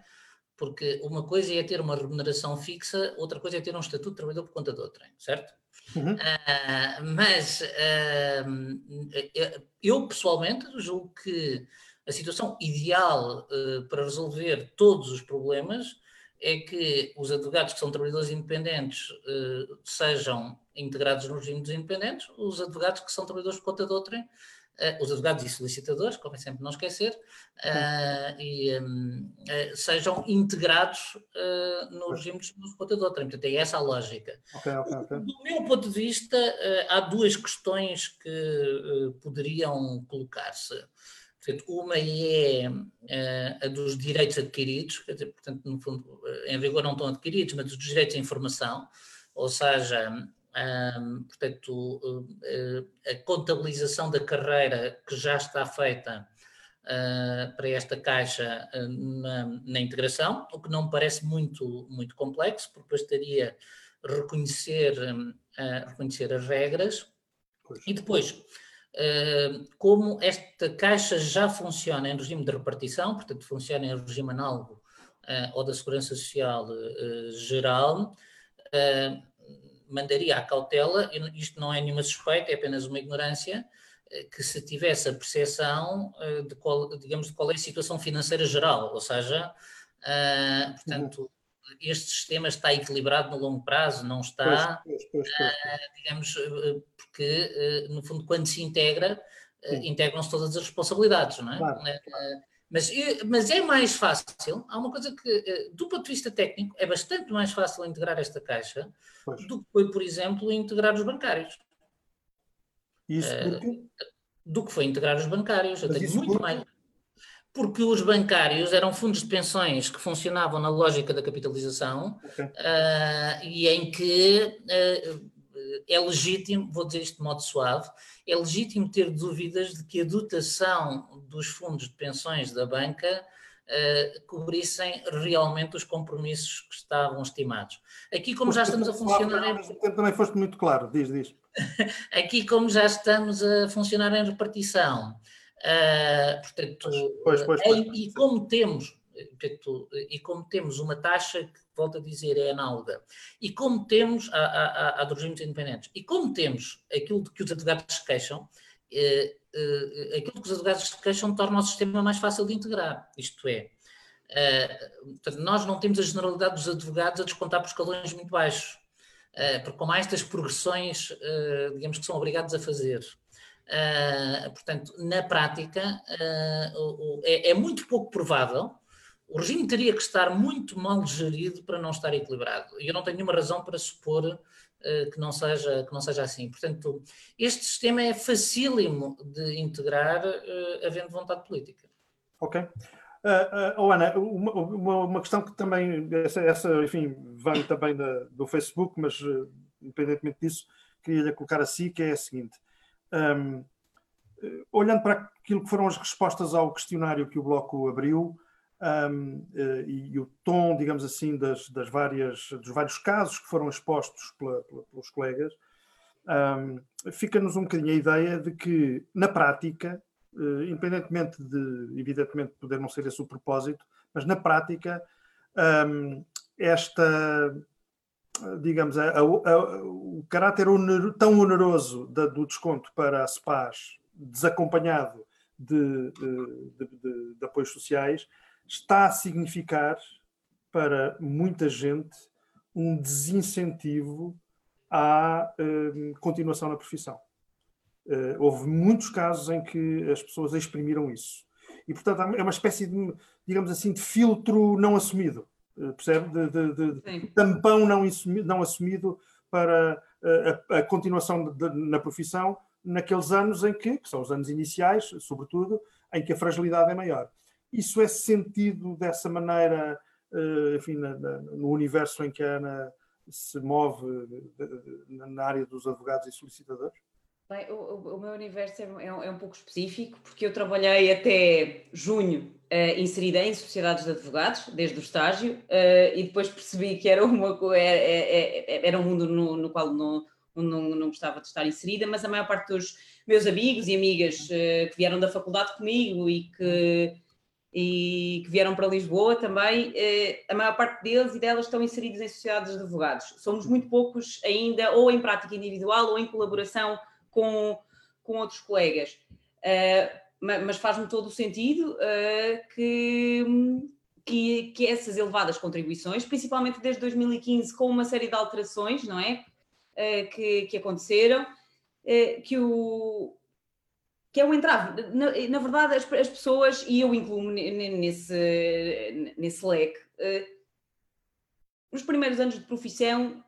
porque uma coisa é ter uma remuneração fixa, outra coisa é ter um estatuto de trabalhador por conta de outrem, certo? Uhum. Uh, mas uh, eu pessoalmente julgo que a situação ideal uh, para resolver todos os problemas é que os advogados que são trabalhadores independentes sejam integrados no regime dos independentes, os advogados que são trabalhadores por conta de outrem os advogados e solicitadores, como é sempre não esquecer, uh, e, um, uh, eh, sejam integrados no regime de conta de outra. Portanto, é essa a lógica. Okay, okay, okay. Do meu ponto de vista, há duas questões que poderiam colocar-se. Portanto, uma é a dos direitos adquiridos, quer dizer, portanto, no fundo, em rigor não estão adquiridos, mas dos direitos à informação, ou seja, um, portanto, uh, a contabilização da carreira que já está feita uh, para esta caixa uh, na, na, integração, o que não me parece muito, muito complexo, porque bastaria reconhecer, reconhecer as regras pois. e depois. como esta caixa já funciona em regime de repartição, portanto, funciona em regime análogo ou da Segurança Social geral, mandaria à cautela, isto não é nenhuma suspeita, é apenas uma ignorância, eh, que se tivesse a percepção eh, de qual, digamos, de qual é a situação financeira geral, ou seja, uh, portanto, este sistema está equilibrado no longo prazo, não está, pois, pois, pois, uh, digamos, porque, uh, no fundo, quando se integra, integram-se todas as responsabilidades, não é? Claro, claro. Mas, mas é mais fácil, há uma coisa que, eh, do ponto de vista técnico, é bastante mais fácil integrar esta caixa pois. do que foi, por exemplo, integrar os bancários. Isso eh, porque? Do que foi integrar os bancários. Eu tenho muito porque? mais. Porque os bancários eram fundos de pensões que funcionavam na lógica da capitalização okay. uh, e em que uh, é legítimo, vou dizer isto de modo suave, é legítimo ter dúvidas de que a dotação dos fundos de pensões da banca uh, cobrissem realmente os compromissos que estavam estimados. Aqui, como já estamos a funcionar. Em... Também foste muito claro, diz, diz. Aqui, como já estamos a funcionar em repartição, uh, portanto, pois, pois, pois, e como temos e como temos uma taxa que, volto a dizer, é análoga, e como temos a, a, a dos regimes independentes, e como temos aquilo de que os advogados se queixam, eh, eh, aquilo que os advogados se queixam torna o sistema mais fácil de integrar. Isto é, eh, nós não temos a generalidade dos advogados a descontar por escalões muito baixos, eh, porque como há estas progressões, eh, digamos que são obrigados a fazer. Uh, portanto, na prática, é, é, muito pouco provável o regime teria que estar muito mal gerido para não estar equilibrado. E eu não tenho nenhuma razão para supor uh, que, não seja, que não seja assim. Portanto, este sistema é facílimo de integrar, uh, havendo vontade política. Ok. Uh, Ana, uma, uma, uma, questão que também, essa, essa enfim, vem também da, do Facebook, mas independentemente disso, queria-lhe colocar assim, que é a seguinte. Um, olhando para aquilo que foram as respostas ao questionário que o Bloco abriu, um, eh, e, e, o tom, digamos assim, das, das, várias, dos vários casos que foram expostos pela, pela, pelos colegas, um, fica-nos um bocadinho a ideia de que, na prática, independentemente de, evidentemente, poder não ser esse o propósito, mas na prática, um, esta, digamos, a, a, a, o caráter tão oneroso da, do desconto para a SPAS, desacompanhado de, de, de, de apoios sociais, está a significar para muita gente um desincentivo à uh, continuação na profissão. Uh, houve muitos casos em que as pessoas exprimiram isso. E, portanto, é uma espécie de, digamos assim, de filtro não assumido, uh, percebe? De, de, de tampão não, não assumido para a, a continuação na profissão naqueles anos em que, que são os anos iniciais, sobretudo, em que a fragilidade é maior. Isso é sentido dessa maneira, enfim, na, na, no universo em que a Ana se move na área dos advogados e solicitadores? Bem, o, o, meu universo é, é, é, um pouco específico, porque eu trabalhei até junho uh, inserida em sociedades de advogados, desde o estágio, uh, e depois percebi que era, uma, era, era, era um mundo no, no qual não, não, não gostava de estar inserida, mas a maior parte dos meus amigos e amigas uh, que vieram da faculdade comigo e que e que vieram para Lisboa também, eh, a maior parte deles e delas estão inseridos em sociedades de advogados. Somos muito poucos ainda, ou em prática individual, ou em colaboração com, com outros colegas. Eh, mas faz-me todo o sentido eh, que, que, que, essas elevadas contribuições, principalmente desde 2015, com uma série de alterações, não é? que, que aconteceram, que o, que é um entrave. Na, na verdade, as, as, pessoas, e eu incluo-me nesse, nesse leque, uh, nos primeiros anos de profissão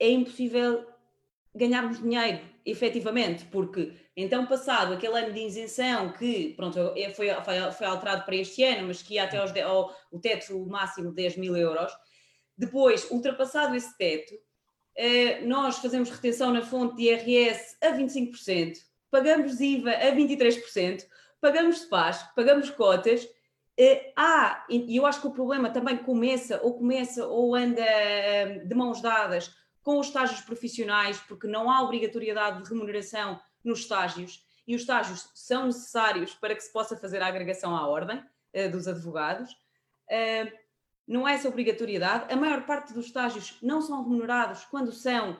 é impossível ganharmos dinheiro, efetivamente, porque então, passado aquele ano de isenção, que pronto, é, foi, foi, foi alterado para este ano, mas que ia até aos, ao, o teto máximo de 10 mil euros, depois, ultrapassado esse teto, uh, nós fazemos retenção na fonte de IRS a 25%, pagamos IVA a 23%, pagamos SPAS, pagamos cotas. Uh, há, e eu acho que o problema também começa, ou começa, ou anda uh, de mãos dadas com os estágios profissionais, porque não há obrigatoriedade de remuneração nos estágios, e os estágios são necessários para que se possa fazer a agregação à ordem uh, dos advogados. não há essa obrigatoriedade. A maior parte dos estágios não são remunerados quando são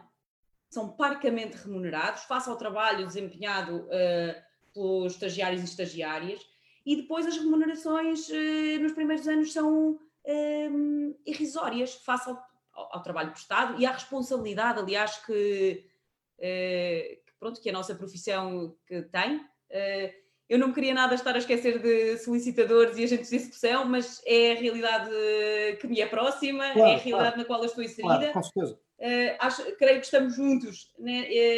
são parcamente remunerados, face ao trabalho desempenhado uh, pelos estagiários e estagiárias, e depois as remunerações uh, nos primeiros anos são um, irrisórias face ao, ao, ao, trabalho prestado e à responsabilidade, aliás, que, uh, que, pronto, que a nossa profissão que tem. Eu não queria nada estar a esquecer de solicitadores e agentes de execução, mas é a realidade que me é próxima, claro, é a realidade claro. na qual eu estou inserida. Claro, com certeza Uh, acho, creio que estamos juntos uh,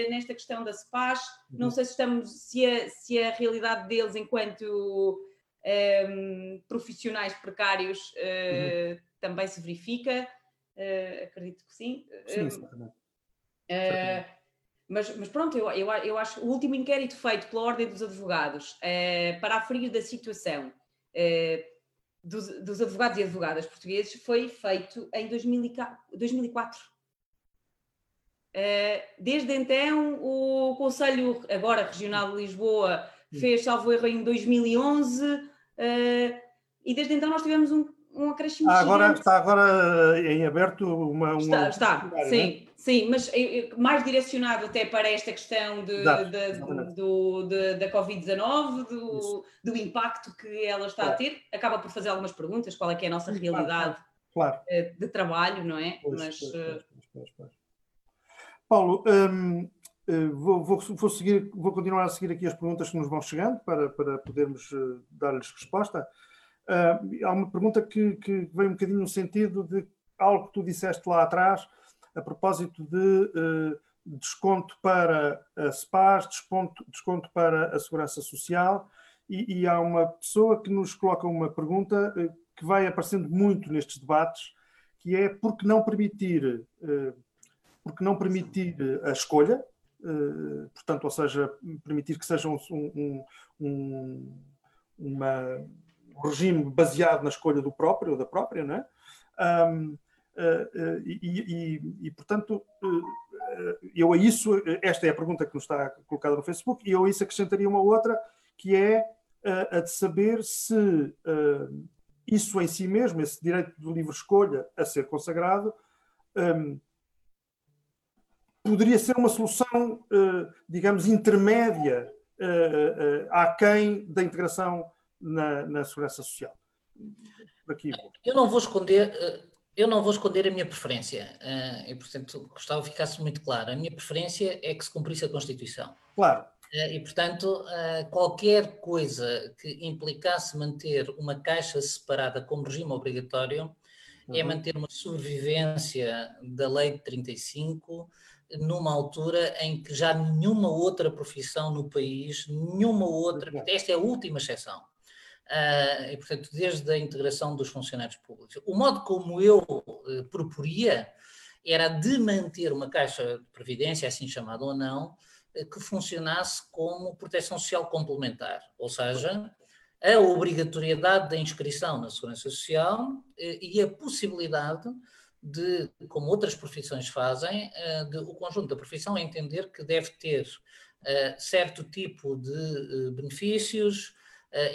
nesta questão da SPAS. Uhum. Não sei se estamos, se a, se a realidade deles enquanto um, ehm, profissionais precários uh, uhum. também se verifica. acredito que sim. Sim, exatamente. Mas, mas, pronto, eu, eu, eu, acho o último inquérito feito pela Ordem dos Advogados para aferir da situação dos, dos, advogados e advogadas portugueses foi feito em 2004. Eh, desde então, o Conselho, agora Regional de Lisboa, fez, salvo erro, em 2011, eh, e desde então nós tivemos um, um acréscimo ah, agora Está agora em aberto uma... uma está, está sim, né? sim, mas mais direcionado até para esta questão de, de, do, de, da Covid-19, do, do impacto que ela está claro. a ter. Acaba por fazer algumas perguntas, qual é que é a nossa realidade claro, claro. Eh, de trabalho, não é? Pois, mas... Pois, pois, Paulo, hum, eh, vou, vou, vou, seguir, vou continuar a seguir aqui as perguntas que nos vão chegando para, para podermos dar-lhes resposta. Uh, há uma pergunta que, que vem um bocadinho no sentido de algo que tu disseste lá atrás, a propósito de uh, desconto para a SPAS, desconto, desconto para a Segurança Social, e, e, há uma pessoa que nos coloca uma pergunta que vai aparecendo muito nestes debates, que é por que não permitir porque não permitir a escolha, portanto, ou seja, permitir que seja um, um, um, uma, um regime baseado na escolha do próprio ou da própria, não é? Um, Uh, uh, e, e, e, portanto, uh, eu a isso, esta é a pergunta que nos está colocada no Facebook, e eu a isso acrescentaria uma outra, que é a de saber se isso em si mesmo, esse direito de livre escolha a ser consagrado, um, poderia ser uma solução, digamos, intermédia uh, aquém da integração na, na segurança social. Aqui. Eu não vou esconder. Eu não vou esconder a minha preferência e, portanto, gostava que ficasse muito claro. A minha preferência é que se cumprisse a Constituição. Claro. E, portanto, qualquer coisa que implicasse manter uma caixa separada como regime obrigatório é uhum. é manter uma sobrevivência da lei de 35 numa altura em que já nenhuma outra profissão no país, nenhuma outra, esta é a última exceção. Uh, e, portanto, desde a integração dos funcionários públicos. O modo como eu uh, proporia era de manter uma caixa de previdência, assim chamada ou não, uh, que funcionasse como proteção social complementar, ou seja, a obrigatoriedade da inscrição na Segurança Social eh, e a possibilidade de, como outras profissões fazem, eh, de o conjunto da profissão entender que deve ter eh, certo tipo de benefícios,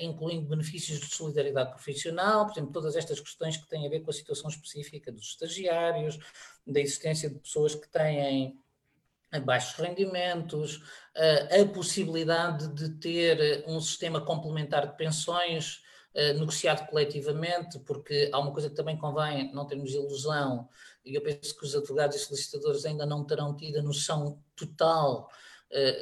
incluindo benefícios de solidariedade profissional, por exemplo, todas estas questões que têm a ver com a situação específica dos estagiários, da existência de pessoas que têm baixos rendimentos, a possibilidade de ter um sistema complementar de pensões negociado coletivamente, porque há uma coisa que também convém não termos ilusão, e eu penso que os advogados e solicitadores ainda não terão tido a noção total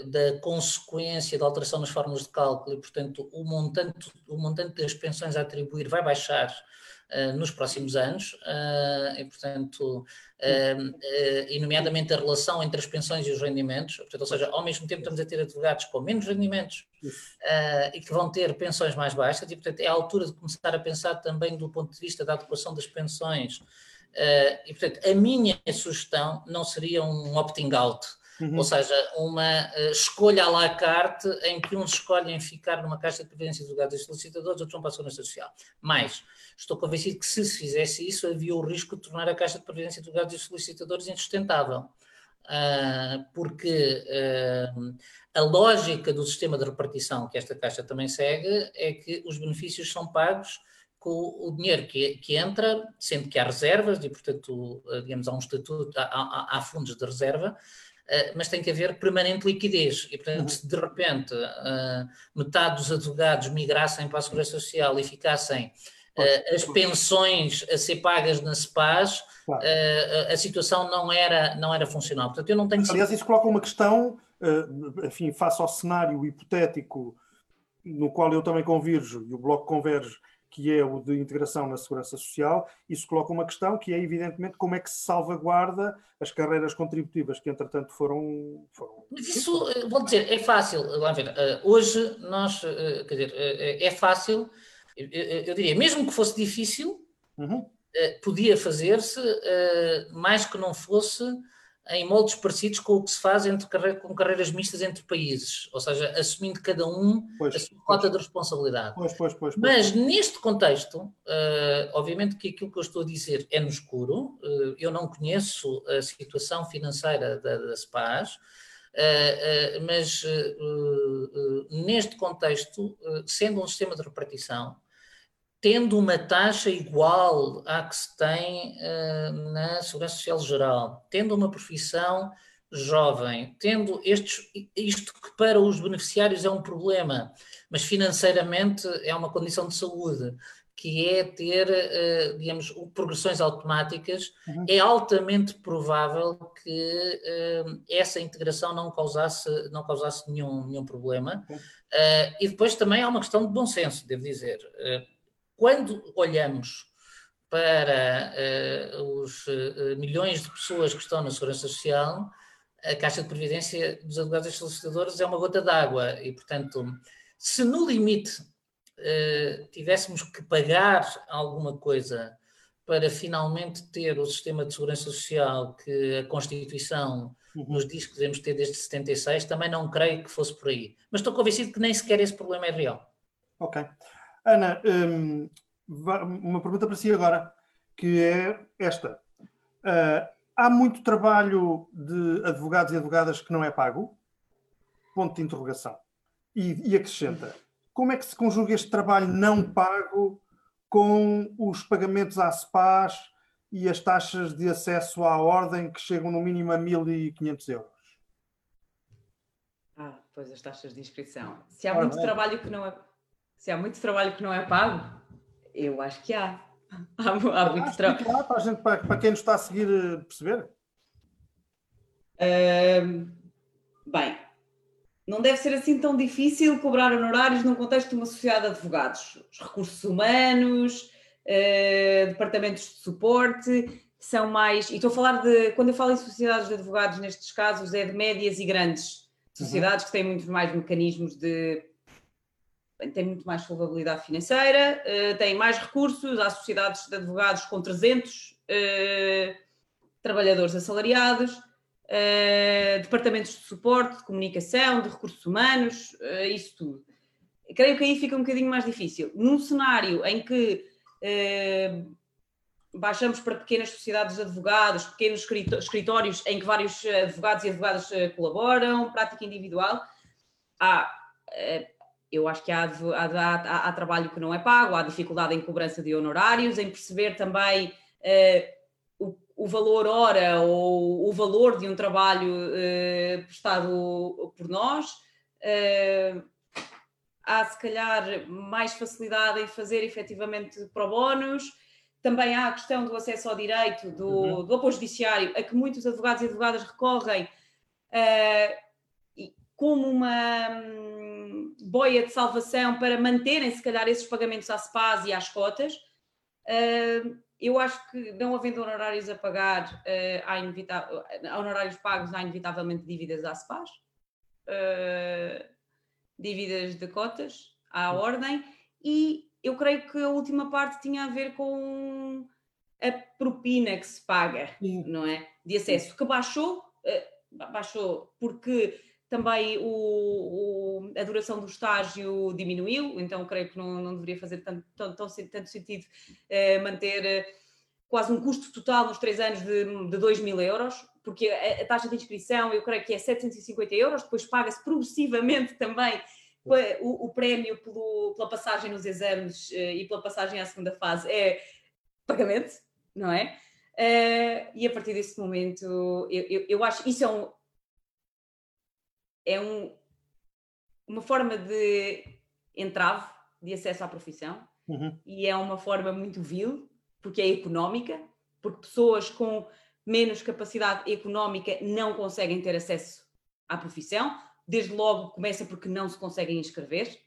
da consequência da alteração nas fórmulas de cálculo e, portanto, o montante, o montante das pensões a atribuir vai baixar uh, nos próximos anos, uh, e, portanto, uh, e nomeadamente a relação entre as pensões e os rendimentos, portanto, ou seja, ao mesmo tempo estamos a ter advogados com menos rendimentos e que vão ter pensões mais baixas, e, portanto, é a altura de começar a pensar também do ponto de vista da adequação das pensões. e, portanto, a minha sugestão não seria um opting out, Uhum. Ou seja, uma uh, escolha à la carte em que uns escolhem ficar numa caixa de previdência de lugares e solicitadores, outros vão para a segurança social. Mas estou convencido que se se fizesse isso, havia o risco de tornar a caixa de previdência de lugares e solicitadores insustentável. Uh, porque uh, a lógica do sistema de repartição que esta caixa também segue é que os benefícios são pagos com o dinheiro que, que entra, sendo que há reservas, e portanto, digamos, há um estatuto, há, há, há fundos de reserva, eh, mas tem que haver permanente liquidez. E, portanto, se de repente eh, metade dos advogados migrassem para a Segurança Social e ficassem uh, as pensões a ser pagas na SEPAS, claro. uh, a situação não era, não era funcional. Portanto, eu não tenho... Aliás, isso coloca uma questão, enfim, face ao cenário hipotético no qual eu também converjo e o Bloco converge, que é o de integração na segurança social, isso coloca uma questão que é, evidentemente, como é que se salvaguarda as carreiras contributivas que, entretanto, foram. foram... Mas isso, eh, vou dizer, é fácil. Vamos ver, eh, hoje nós, eh, quer dizer, é fácil, eu diria, mesmo que fosse difícil, uhum. podia fazer-se, mais que não fosse em moldes parecidos com o que se faz entre com carreiras mistas entre países, ou seja, assumindo cada um pois, a sua cota de responsabilidade. Pois, pois, Mas neste contexto, uh, obviamente que aquilo que eu estou a dizer é no escuro, uh, eu não conheço a situação financeira da, da SPAS, uh, mas neste contexto, sendo um sistema de repartição, tendo uma taxa igual à que se tem uh, na Segurança Social Geral, tendo uma profissão jovem, tendo estes, isto que para os beneficiários é um problema, mas financeiramente é uma condição de saúde, que é ter, uh, digamos, progressões automáticas, uhum. é altamente provável que uh, essa integração não causasse, não causasse nenhum, nenhum problema. Uhum. e depois também há uma questão de bom senso, devo dizer quando olhamos para uh, os uh, milhões de pessoas que estão na Segurança Social, a Caixa de Previdência dos Advogados e Solicitadores é uma gota d'água e, portanto, se no limite uh, tivéssemos que pagar alguma coisa para finalmente ter o sistema de segurança social que a Constituição uhum. nos diz que devemos ter desde 76, também não creio que fosse por aí. Mas estou convencido que nem sequer esse problema é real. Ok. Ana, um, uma pergunta para si agora, que é esta. Uh, há muito trabalho de advogados e advogadas que não é pago? Ponto de interrogação. E, e acrescenta. como é que se conjuga este trabalho não pago com os pagamentos à SPAS e as taxas de acesso à ordem que chegam no mínimo a 1.500 euros? Ah, pois as taxas de inscrição. Se há Ora, muito trabalho que não é se há muito trabalho que não é pago, eu acho que há. Há, há muito trabalho. Para, gente, para, para quem nos está a seguir eh, perceber. Uh, bem, não deve ser assim tão difícil cobrar honorários num contexto de uma sociedade de advogados. Os recursos humanos, uh, departamentos de suporte, são mais. E estou a falar de. Quando eu falo em sociedades de advogados, nestes casos, é de médias e grandes uhum. sociedades uhum. que têm muito mais mecanismos de. Têm muito mais solvabilidade financeira, uh, têm mais recursos. Há sociedades de advogados com 300 uh, trabalhadores assalariados uh, departamentos de suporte, de comunicação, de recursos humanos, isso tudo. Creio que aí fica um bocadinho mais difícil. Num cenário em que baixamos para pequenas sociedades de advogados, pequenos escritórios em que vários advogados e advogadas colaboram, prática individual, há, eu acho que há, há, há, há, trabalho que não é pago, há dificuldade em cobrança de honorários, em perceber também o valor hora ou o valor de um trabalho uh, prestado por nós. Uh, há, se calhar, mais facilidade em fazer efetivamente pro bónus. Também há a questão do acesso ao direito, do, uhum. do apoio judiciário, a que muitos advogados e advogadas recorrem uh, como uma um, boia de salvação para manterem, se calhar, esses pagamentos à SPAS e às cotas. Uh, eu acho que não havendo honorários a pagar, uh, há inevitável, honorários pagos, há inevitavelmente dívidas à SPAS, uh, dívidas de cotas à ordem, e eu creio que a última parte tinha a ver com a propina que se paga, Sim. não é? De acesso, que baixou, baixou porque também o, o, a duração do estágio diminuiu, então creio que não, não deveria fazer tanto, tanto, tanto sentido eh, manter eh, quase um custo total nos três anos de, de 2 mil euros, porque a, a, taxa de inscrição eu creio que é 750 euros, depois paga-se progressivamente também o, o prémio pelo, pela passagem nos exames eh, e pela passagem à segunda fase é pagamento, não é? Uh, e a partir desse momento, eu, eu, eu acho isso é um, é um, uma forma de entrave de acesso à profissão uhum. e é uma forma muito vil, porque é económica, porque pessoas com menos capacidade económica não conseguem ter acesso à profissão. Desde logo começa porque não se conseguem inscrever,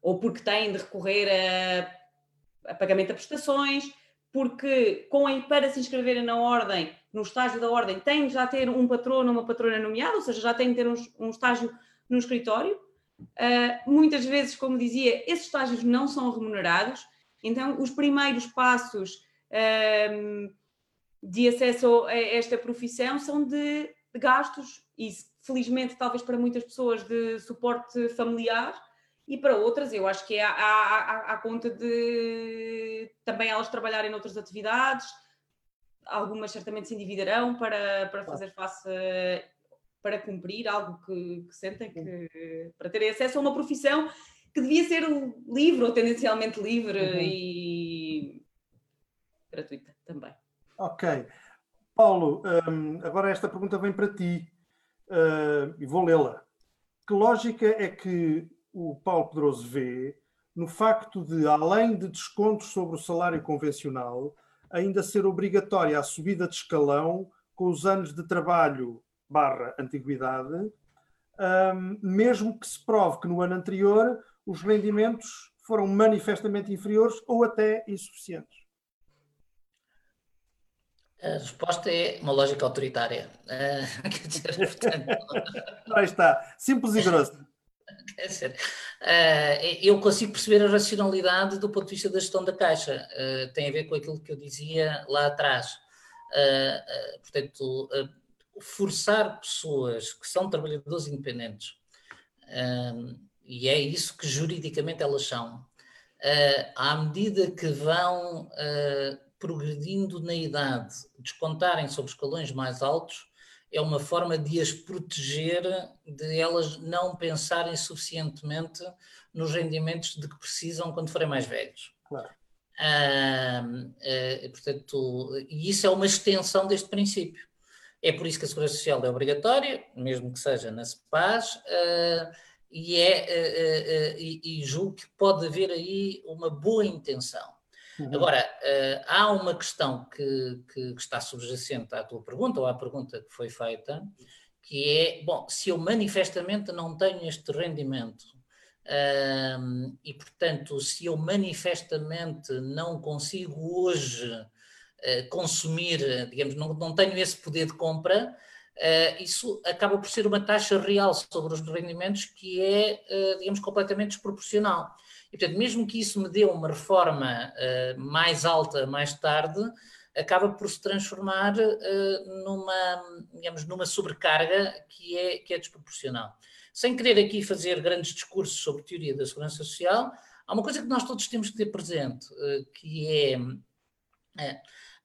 ou porque têm de recorrer a, a pagamento de prestações, porque com a, para se inscreverem na ordem no estágio da ordem tem já ter um patrono ou uma patrona nomeada, ou seja, já tem de ter um, um estágio no escritório. Uh, muitas vezes, como dizia, esses estágios não são remunerados, então os primeiros passos uh, de acesso a esta profissão são de, de gastos e, felizmente, talvez para muitas pessoas, de suporte familiar e para outras, eu acho que é à, conta de também elas trabalharem noutras atividades, algumas certamente se endividarão para, para fazer face, para cumprir algo que, que sentem, que, para terem acesso a uma profissão que devia ser livre ou tendencialmente livre uhum. e gratuita também. Ok. Paulo, um, agora esta pergunta vem para ti uh, e vou lê-la. Que lógica é que o Paulo Pedroso vê no facto de, além de descontos sobre o salário convencional, ainda ser obrigatória a subida de escalão com os anos de trabalho barra antiguidade, um, mesmo que se prove que no ano anterior os rendimentos foram manifestamente inferiores ou até insuficientes. A resposta é uma lógica autoritária. Uh, quer dizer, portanto... Aí está, simples e grosso. Quer dizer, uh, eu consigo perceber a racionalidade do ponto de vista da gestão da Caixa. Uh, tem a ver com aquilo que eu dizia lá atrás. Uh, portanto, forçar pessoas que são trabalhadores independentes, e é isso que juridicamente elas são, à medida que vão progredindo na idade, descontarem sobre escalões mais altos, é uma forma de as proteger, de elas não pensarem suficientemente nos rendimentos de que precisam quando forem mais velhos. Claro. Ah, ah, portanto, e isso é uma extensão deste princípio. É por isso que a Segurança Social é obrigatória, mesmo que seja na CEPAS, uh, e, é, uh, e, e, julgo que pode haver aí uma boa intenção. Uhum. Agora, há uma questão que, que, que, está subjacente à tua pergunta, ou à pergunta que foi feita, que é, bom, se eu manifestamente não tenho este rendimento, e portanto, se eu manifestamente não consigo hoje eh, consumir, digamos, não, não tenho esse poder de compra, uh, isso acaba por ser uma taxa real sobre os rendimentos que é, uh, digamos, completamente desproporcional. E, portanto, mesmo que isso me dê uma reforma mais alta mais tarde, acaba por se transformar numa, digamos, numa sobrecarga que é, que é desproporcional. Sem querer aqui fazer grandes discursos sobre teoria da segurança social, há uma coisa que nós todos temos que ter presente, que é, é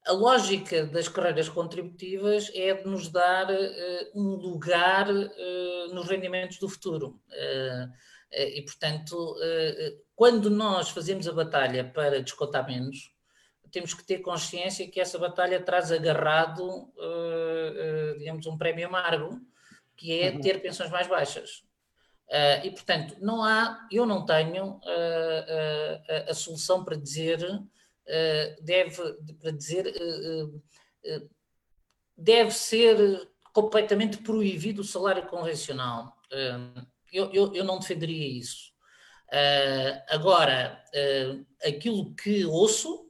a lógica das carreiras contributivas é de nos dar uh, um lugar uh, nos rendimentos do futuro. Uh, e, portanto, quando nós fazemos a batalha para descontar menos, temos que ter consciência que essa batalha traz agarrado, digamos, um prémio amargo, que é uhum. ter pensões mais baixas. e, portanto, não há, eu não tenho a solução para dizer eh, deve, para dizer, eh, eh, deve ser completamente proibido o salário convencional. Eu, eu, eu não defenderia isso. agora, aquilo que ouço,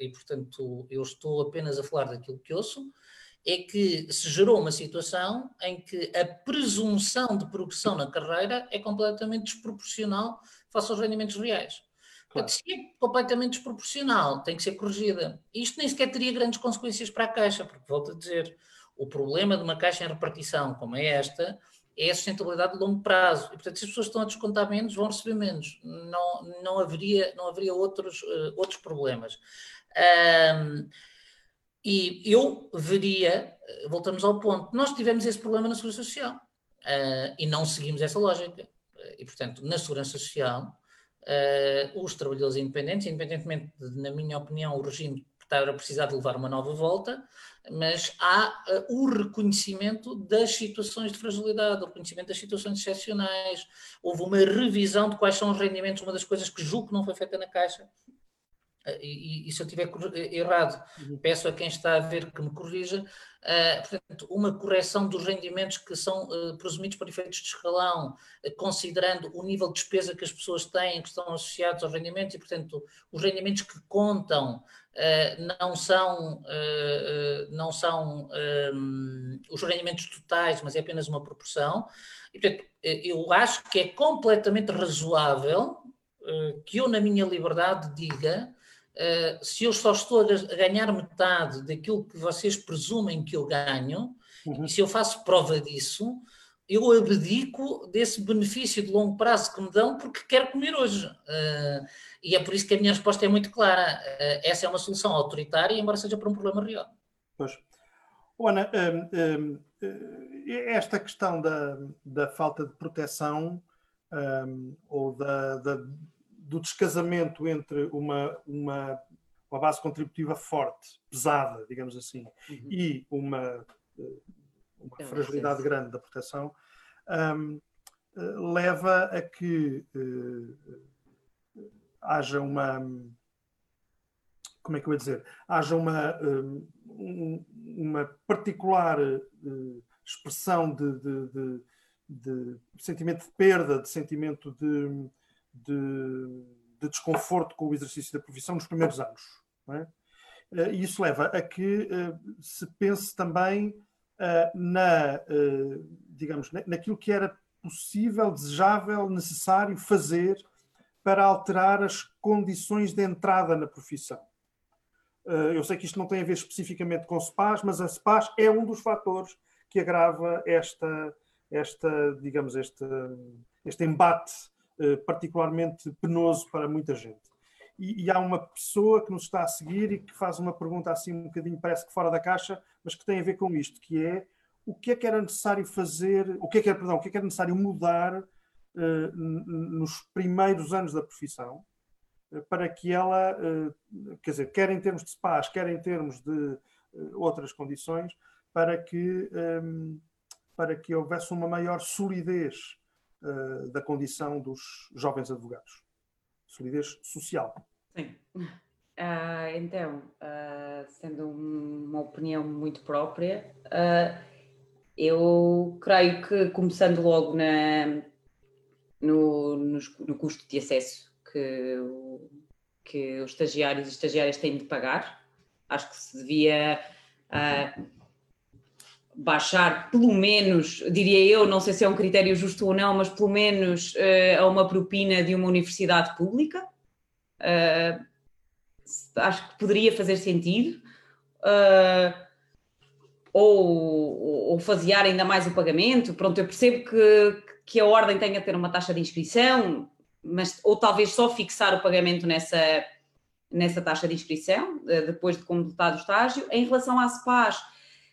e portanto eu estou apenas a falar daquilo que ouço, é que se gerou uma situação em que a presunção de progressão na carreira é completamente desproporcional face aos rendimentos reais. Claro. Se é completamente desproporcional, tem que ser corrigida. Isto nem sequer teria grandes consequências para a Caixa, porque, volto a dizer, o problema de uma Caixa em repartição como é esta é a sustentabilidade de longo prazo. E, portanto, se as pessoas estão a descontar menos, vão receber menos. Não, não haveria, não haveria outros, uh, outros problemas. Um, e eu veria, eh, voltamos ao ponto, nós tivemos esse problema na Segurança Social uh, e não seguimos essa lógica. E, portanto, na Segurança Social, uh, os trabalhadores independentes, independentemente de, na minha opinião, o regime estar a precisar de levar uma nova volta, mas há uh, o reconhecimento das situações de fragilidade, o reconhecimento das situações excepcionais. Houve uma revisão de quais são os rendimentos, uma das coisas que julgo que não foi feita na Caixa, e, e, se eu estiver errado, uhum. peço a quem está a ver que me corrija, uh, portanto, uma correção dos rendimentos que são uh, presumidos por efeitos de escalão, uh, considerando o nível de despesa que as pessoas têm, que estão associados aos rendimentos, e, portanto, os rendimentos que contam não são, não são um, os rendimentos totais, mas é apenas uma proporção. E, portanto, eu acho que é completamente razoável que eu, na minha liberdade, diga Uh, se eu só estou a ganhar metade daquilo que vocês presumem que eu ganho, uhum. e se eu faço prova disso, eu abdico desse benefício de longo prazo que me dão porque quero comer hoje. Uh, e é por isso que a minha resposta é muito clara. Uh, essa é uma solução autoritária, embora seja para um problema real. Pois. Ana, um, um, esta questão da, da falta de proteção um, ou da, da do descasamento entre uma, uma, uma base contributiva forte, pesada, digamos assim, uhum. e uma, eh, uma fragilidade grande da proteção, um, eh, leva a que uh, haja uma. Como é que eu ia dizer? Haja uma, um, uma particular uh, expressão de, de, de, de, sentimento de perda, de sentimento de, de, de desconforto com o exercício da profissão nos primeiros anos. É? Eh, e isso leva a que eh, se pense também eh, na, digamos, naquilo que era possível, desejável, necessário fazer para alterar as condições de entrada na profissão. Eu sei que isto não tem a ver especificamente com SPAS, mas a SPAS é um dos fatores que agrava esta, esta digamos, este, este embate particularmente penoso para muita gente. E, e, há uma pessoa que nos está a seguir e que faz uma pergunta assim um bocadinho, parece que fora da caixa, mas que tem a ver com isto, que é o que é que era necessário fazer, o que é que era, perdão, o que é que era necessário mudar uh, nos primeiros anos da profissão uh, para que ela, uh, quer dizer, quer em termos de SPAs, quer em termos de outras condições, para que, um, para que houvesse uma maior solidez da condição dos jovens advogados. Solidez social. Sim. Uh, então, uh, sendo uma opinião muito própria, uh, eu creio que começando logo na, no, no, custo de acesso que, que os estagiários e estagiárias têm de pagar, acho que se devia baixar pelo menos, diria eu, não sei se é um critério justo ou não, mas pelo menos a uma propina de uma universidade pública. Uh, acho que poderia fazer sentido. Uh, ou, ou fasear ainda mais o pagamento. Pronto, eu percebo que, que a ordem tenha que ter uma taxa de inscrição, mas, ou talvez só fixar o pagamento nessa, nessa taxa de inscrição, depois de completado o estágio. Em relação à SPAS,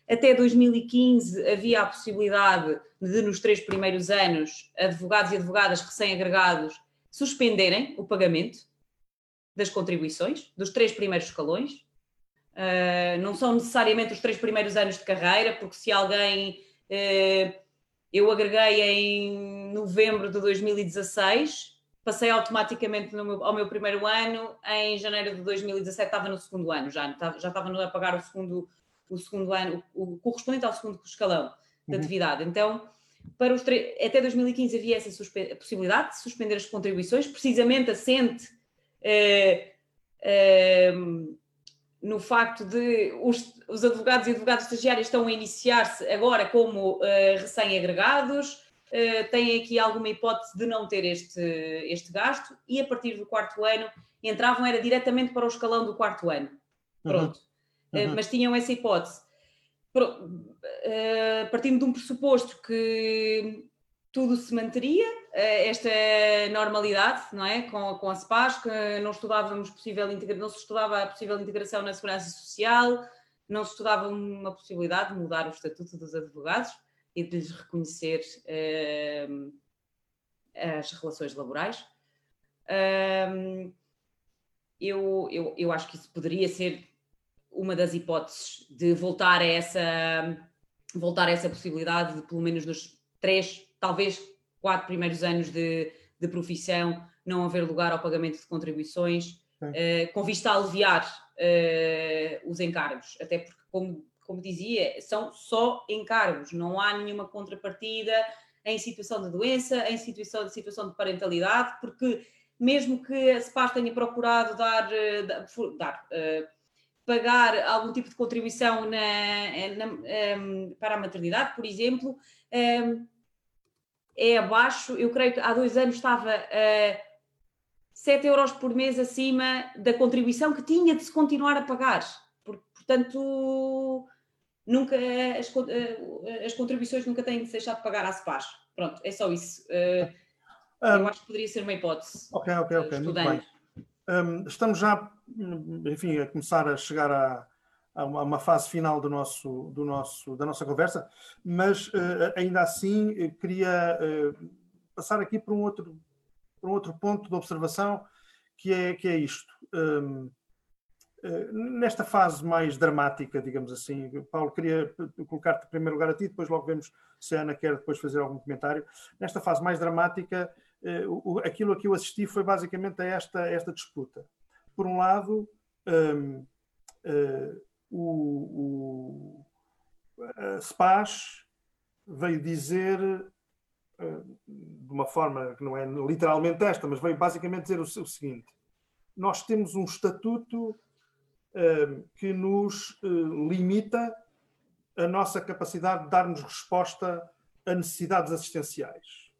até 2015 havia a possibilidade de, nos três primeiros anos, advogados e advogadas recém-agregados suspenderem o pagamento das contribuições, dos três primeiros escalões. Uh, não são necessariamente os três primeiros anos de carreira, porque se alguém. Uh, eu agreguei em novembro de 2016, passei automaticamente meu, ao meu primeiro ano, em janeiro de 2017 estava no segundo ano, já, já estava a pagar o segundo, o segundo ano, o, o correspondente ao segundo escalão de uhum. atividade. Então, para os até 2015 havia essa possibilidade de suspender as contribuições, precisamente assente é, é, no facto de os, os, advogados e advogados estagiários estão a iniciar-se agora como uh, recém-agregados, têm aqui alguma hipótese de não ter este, este gasto e a partir do quarto ano entravam era diretamente para o escalão do quarto ano. Uhum. Pronto. Uhum. Uh, mas tinham essa hipótese. partindo de um pressuposto que tudo se manteria, eh, esta normalidade, não é? Com, com a SPAS, que não estudávamos possível não se estudava a possível integração na segurança social, não se estudava uma possibilidade de mudar o estatuto dos advogados e de lhes reconhecer uh, as relações laborais. Uh, eu, eu, eu acho que isso poderia ser uma das hipóteses de voltar a essa voltar a essa possibilidade de pelo menos nos três talvez quatro primeiros anos de, de profissão não haver lugar ao pagamento de contribuições, uh, com vista a aliviar uh, os encargos, até porque, como, como dizia, são só encargos, não há nenhuma contrapartida em situação de doença, em situação de, situação de parentalidade, porque mesmo que a SPAS tenha procurado dar, eh, dar, dar uh, pagar algum tipo de contribuição na, na, um, para a maternidade, por exemplo, um, é abaixo, eu creio que há dois anos estava a 7 euros por mês acima da contribuição que tinha de se continuar a pagar. Portanto, nunca as, eh, as contribuições nunca têm de se deixar de pagar à SPAS. Pronto, é só isso. Eh, eu acho que poderia ser uma hipótese. Ok, ok, ok. Muito bem. Um, estamos já, enfim, a começar a chegar a, a uma fase final do nosso, do nosso, da nossa conversa, mas uh, ainda assim queria uh, passar aqui para um, outro, para um outro ponto de observação que é, que é isto. Um, uh, nesta fase mais dramática, digamos assim, Paulo, queria colocar-te em primeiro lugar a ti, depois logo vemos se a Ana quer depois fazer algum comentário. Nesta fase mais dramática, aquilo a que eu assisti foi basicamente a esta, esta disputa. Por um lado, um, o, o a SPAS veio dizer, eh, de uma forma que não é literalmente esta, mas veio basicamente dizer o, o seguinte: nós temos um estatuto eh, que nos eh, limita a nossa capacidade de dar-nos resposta a necessidades assistenciais.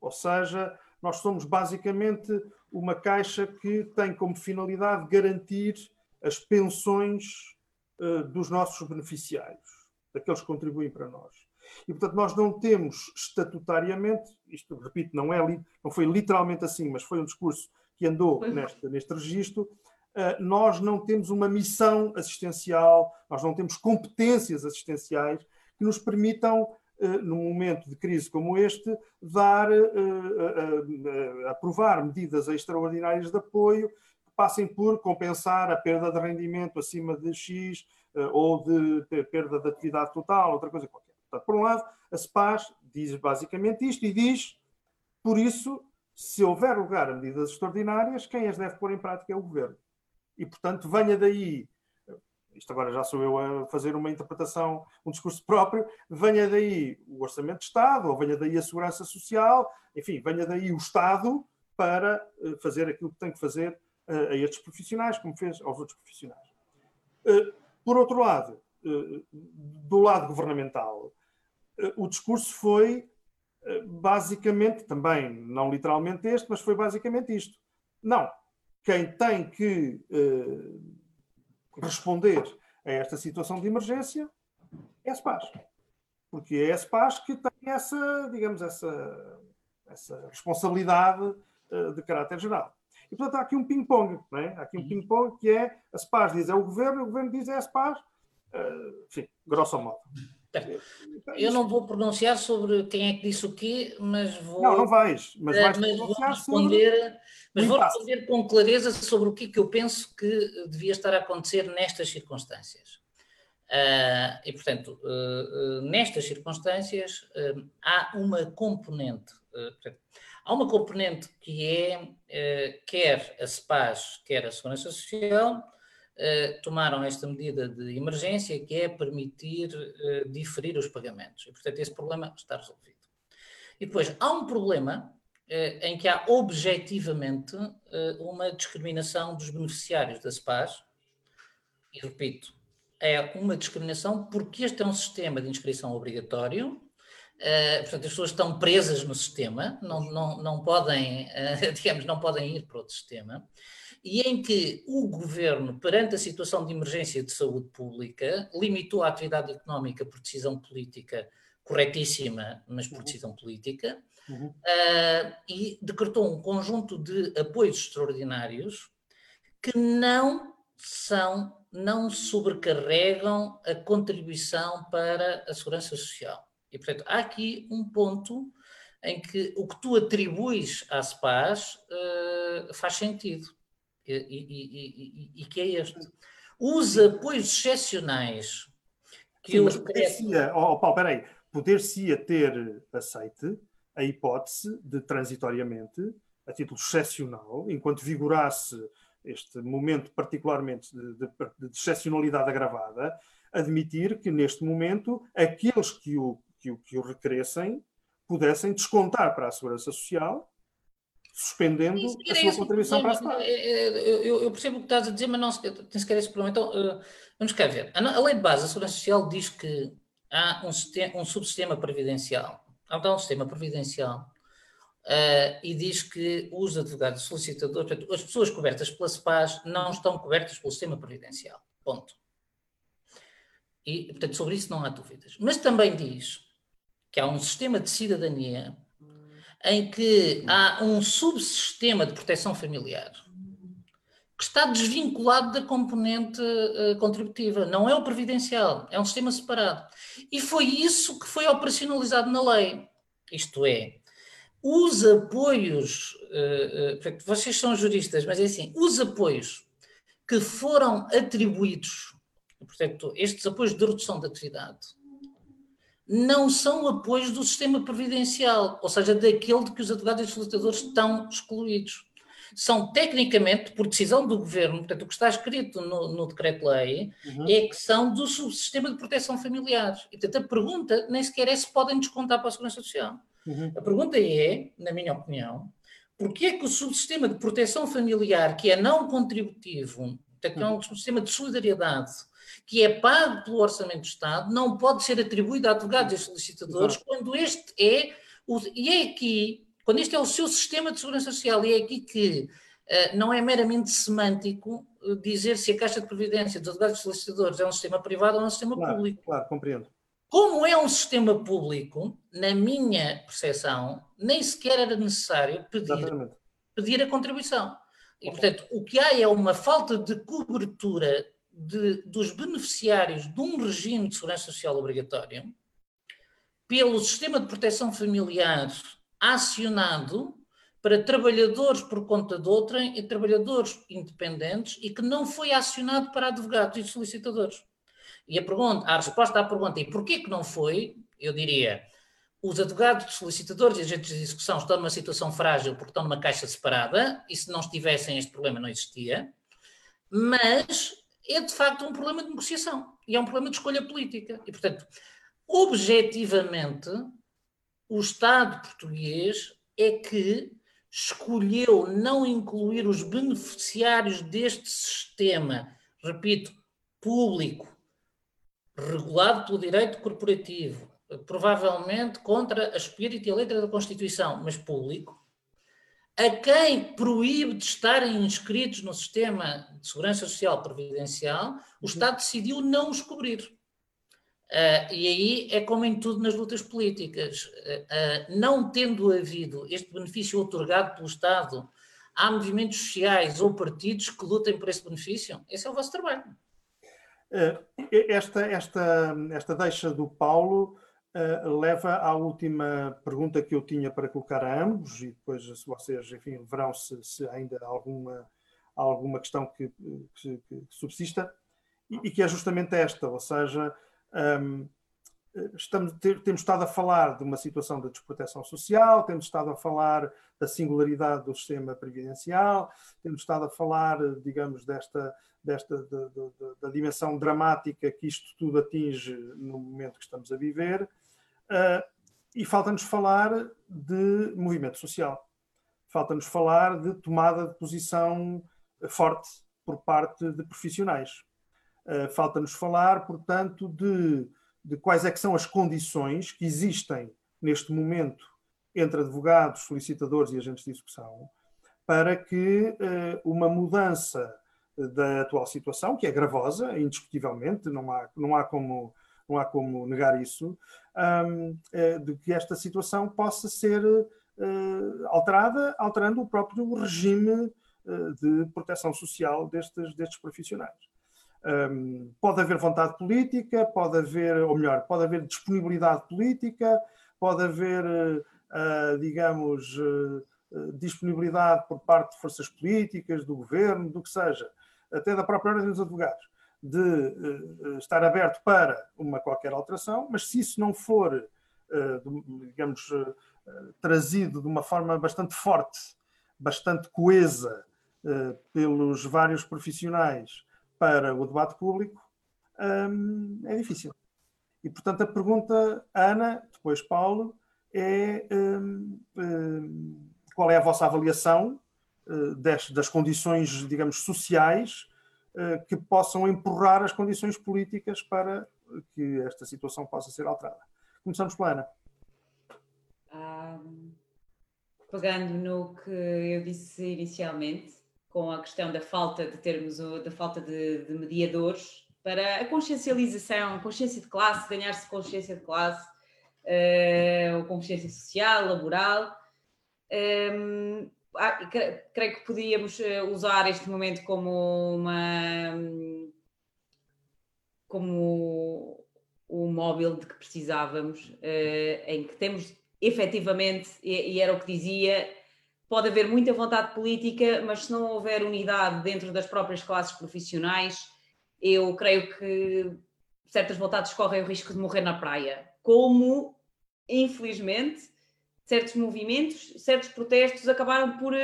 Ou seja, nós somos basicamente uma caixa que tem como finalidade garantir as pensões eh, dos nossos beneficiários, daqueles que contribuem para nós. E, portanto, nós não temos estatutariamente, isto, repito, não, é, não foi literalmente assim, mas foi um discurso que andou neste, neste registro, uh, nós não temos uma missão assistencial, nós não temos competências assistenciais que nos permitam, num momento de crise como este, dar, aprovar medidas extraordinárias de apoio que passem por compensar a perda de rendimento acima de X ou de perda de atividade total, outra coisa qualquer. Portanto, por um lado, a SPAS diz basicamente isto e diz, por isso, se houver lugar a medidas extraordinárias, quem as deve pôr em prática é o governo. E, portanto, venha daí, isto agora já sou eu a fazer uma interpretação, um discurso próprio, venha daí o Orçamento de Estado, ou venha daí a Segurança Social, enfim, venha daí o Estado para eh, fazer aquilo que tem que fazer eh, a estes profissionais, como fez aos outros profissionais. Eh, por outro lado, do lado governamental, o discurso foi basicamente, também não literalmente este, mas foi basicamente isto. Não, quem tem que responder a esta situação de emergência é a SPAS. Porque é a SPAS que tem essa, digamos, essa, essa responsabilidade de caráter geral. E, portanto, há aqui um ping-pong, é? Há aqui um uhum. ping-pong que é a SPAS diz é o governo, o governo diz é a SPAS, uh, enfim, grosso modo. Eu não vou pronunciar sobre quem é que disse o quê, mas vou. Não, não vais, mas vais mas vou responder, mas vou responder com clareza sobre o que, é que eu penso que devia estar a acontecer nestas circunstâncias. Uh, e, portanto, uh, uh, nestas circunstâncias, há uma componente. Portanto, há uma componente que é, quer a SPAS, quer a Segurança Social, eh, tomaram esta medida de emergência, que é permitir uh, diferir os pagamentos. E, portanto, esse problema está resolvido. E depois, há um problema uh, em que há objetivamente uma discriminação dos beneficiários da SPAS, e repito, é uma discriminação porque este é um sistema de inscrição obrigatório, portanto, as pessoas estão presas no sistema, não, não, não podem, digamos, não podem ir para outro sistema e em que o governo, perante a situação de emergência de saúde pública, limitou a atividade económica por decisão política corretíssima, mas por uhum. decisão política, uhum. uh, e decretou um conjunto de apoios extraordinários que não são, não sobrecarregam a contribuição para a segurança social. E, portanto, há aqui um ponto em que o que tu atribuis à SPAS uh, faz sentido e, e, e, e, que é este. Os apoios excepcionais que Sim, mas poder-se-ia, oh, Paulo, peraí, poder-se-ia ter aceite a hipótese de transitoriamente, a título excepcional, enquanto vigorasse este momento particularmente de, de, de excepcionalidade agravada, admitir que neste momento aqueles que o, que o, que o requeressem pudessem descontar para a Segurança Social suspendendo a sua contribuição para a Estado. Eu, eu, percebo o que estás a dizer, mas não tem sequer esse problema. Então, uh, vamos cá ver. A, a, lei de base da Segurança Social diz que há um, sistema, um subsistema previdencial. Há então um sistema previdencial uh, e diz que os advogados solicitadores, portanto, as pessoas cobertas pela SPAS não estão cobertas pelo sistema previdencial. Ponto. E, portanto, sobre isso não há dúvidas. Mas também diz que há um sistema de cidadania em que há um subsistema de proteção familiar que está desvinculado da componente uh, contributiva. Não é o previdencial, é um sistema separado. E foi isso que foi operacionalizado na lei. Isto é, os apoios, uh, uh, vocês são juristas, mas é assim, os apoios que foram atribuídos, portanto, estes apoios de redução de atividade, não são apoios do sistema previdencial, ou seja, daquele de que os advogados e solicitadores estão excluídos. São tecnicamente, por decisão do governo, portanto, o que está escrito no, no decreto-lei uhum. é que são do subsistema de proteção familiar. E, portanto, a pergunta nem sequer é se podem descontar para a Segurança Social. Uhum. A pergunta é, na minha opinião, porquê é que o subsistema de proteção familiar, que é não contributivo, portanto, é um uhum. subsistema de solidariedade, que é pago pelo Orçamento do Estado, não pode ser atribuído a advogados e solicitadores Exato. quando este é, o, e é aqui, quando este é o seu sistema de segurança social, e é aqui que uh, não é meramente semântico uh, dizer se a Caixa de Previdência dos advogados e solicitadores é um sistema privado ou é um sistema claro, público. Claro, compreendo. Como é um sistema público, na minha percepção, nem sequer era necessário pedir, pedir a contribuição. E, portanto, o que há é uma falta de cobertura de, dos beneficiários de um regime de segurança social obrigatório pelo sistema de proteção familiar acionado para trabalhadores por conta de outrem e trabalhadores independentes e que não foi acionado para advogados e solicitadores. E a, pergunta, a resposta à pergunta, e porquê que não foi, eu diria, os advogados, solicitadores e agentes de execução estão numa situação frágil porque estão numa caixa separada, e se não estivessem este problema não existia, mas é de facto um problema de negociação e é um problema de escolha política. E, portanto, objetivamente, o Estado português é que escolheu não incluir os beneficiários deste sistema, repito, público, regulado pelo direito corporativo, provavelmente contra a espírito e a letra da Constituição, mas público, a quem proíbe de estarem inscritos no sistema de segurança social previdencial, o Estado decidiu não os cobrir. Uh, e aí é como em tudo nas lutas políticas. Uh, uh, não tendo havido este benefício otorgado pelo Estado, há movimentos sociais ou partidos que lutem por esse benefício? Esse é o vosso trabalho. Esta, esta, esta deixa do Paulo leva à última pergunta que eu tinha para colocar a ambos, e depois, se vocês, enfim, verão se, se ainda há alguma, alguma questão que, que, que subsista, e, e que é justamente esta, ou seja, um, estamos, temos estado a falar de uma situação de desproteção social, temos estado a falar da singularidade do sistema previdencial, temos estado a falar, digamos, desta, desta de, de, de, da dimensão dramática que isto tudo atinge no momento que estamos a viver, uh, e falta-nos falar de movimento social. Falta-nos falar de tomada de posição forte por parte de profissionais. Eh, falta-nos falar, portanto, de, de quais é são as condições que existem neste momento entre advogados, solicitadores e agentes de execução para que uh, uma mudança da atual situação, que é gravosa, indiscutivelmente, não há, não há, como, não há como negar isso, uh, de que esta situação possa ser uh, alterada, alterando o próprio regime de proteção social destes, destes profissionais. Um, pode haver vontade política, pode haver, ou melhor, pode haver disponibilidade política, pode haver, uh, digamos, uh, disponibilidade por parte de forças políticas, do governo, do que seja, até da própria Ordem dos Advogados, de uh, estar aberto para uma qualquer alteração, mas se isso não for, digamos, trazido de uma forma bastante forte, bastante coesa pelos vários profissionais para o debate público hum, é difícil. E, portanto, a pergunta, Ana, depois Paulo, é hum, hum, qual é a vossa avaliação uh, das, das, condições, digamos, sociais uh, que possam empurrar as condições políticas para que esta situação possa ser alterada. Começamos pela Ana. Pegando no que eu disse inicialmente, com a questão da falta de termos, da falta de, de mediadores para a consciencialização, consciência de classe, ganhar-se consciência de classe, uh, consciência social, laboral. Um, creio que podíamos eh, usar este momento como uma como o móvel de que precisávamos, uh, em que temos efetivamente, e era o que dizia, pode haver muita vontade política, mas se não houver unidade dentro das próprias classes profissionais, eu creio que certas vontades correm o risco de morrer na praia. Como, infelizmente, certos movimentos, certos protestos acabaram por,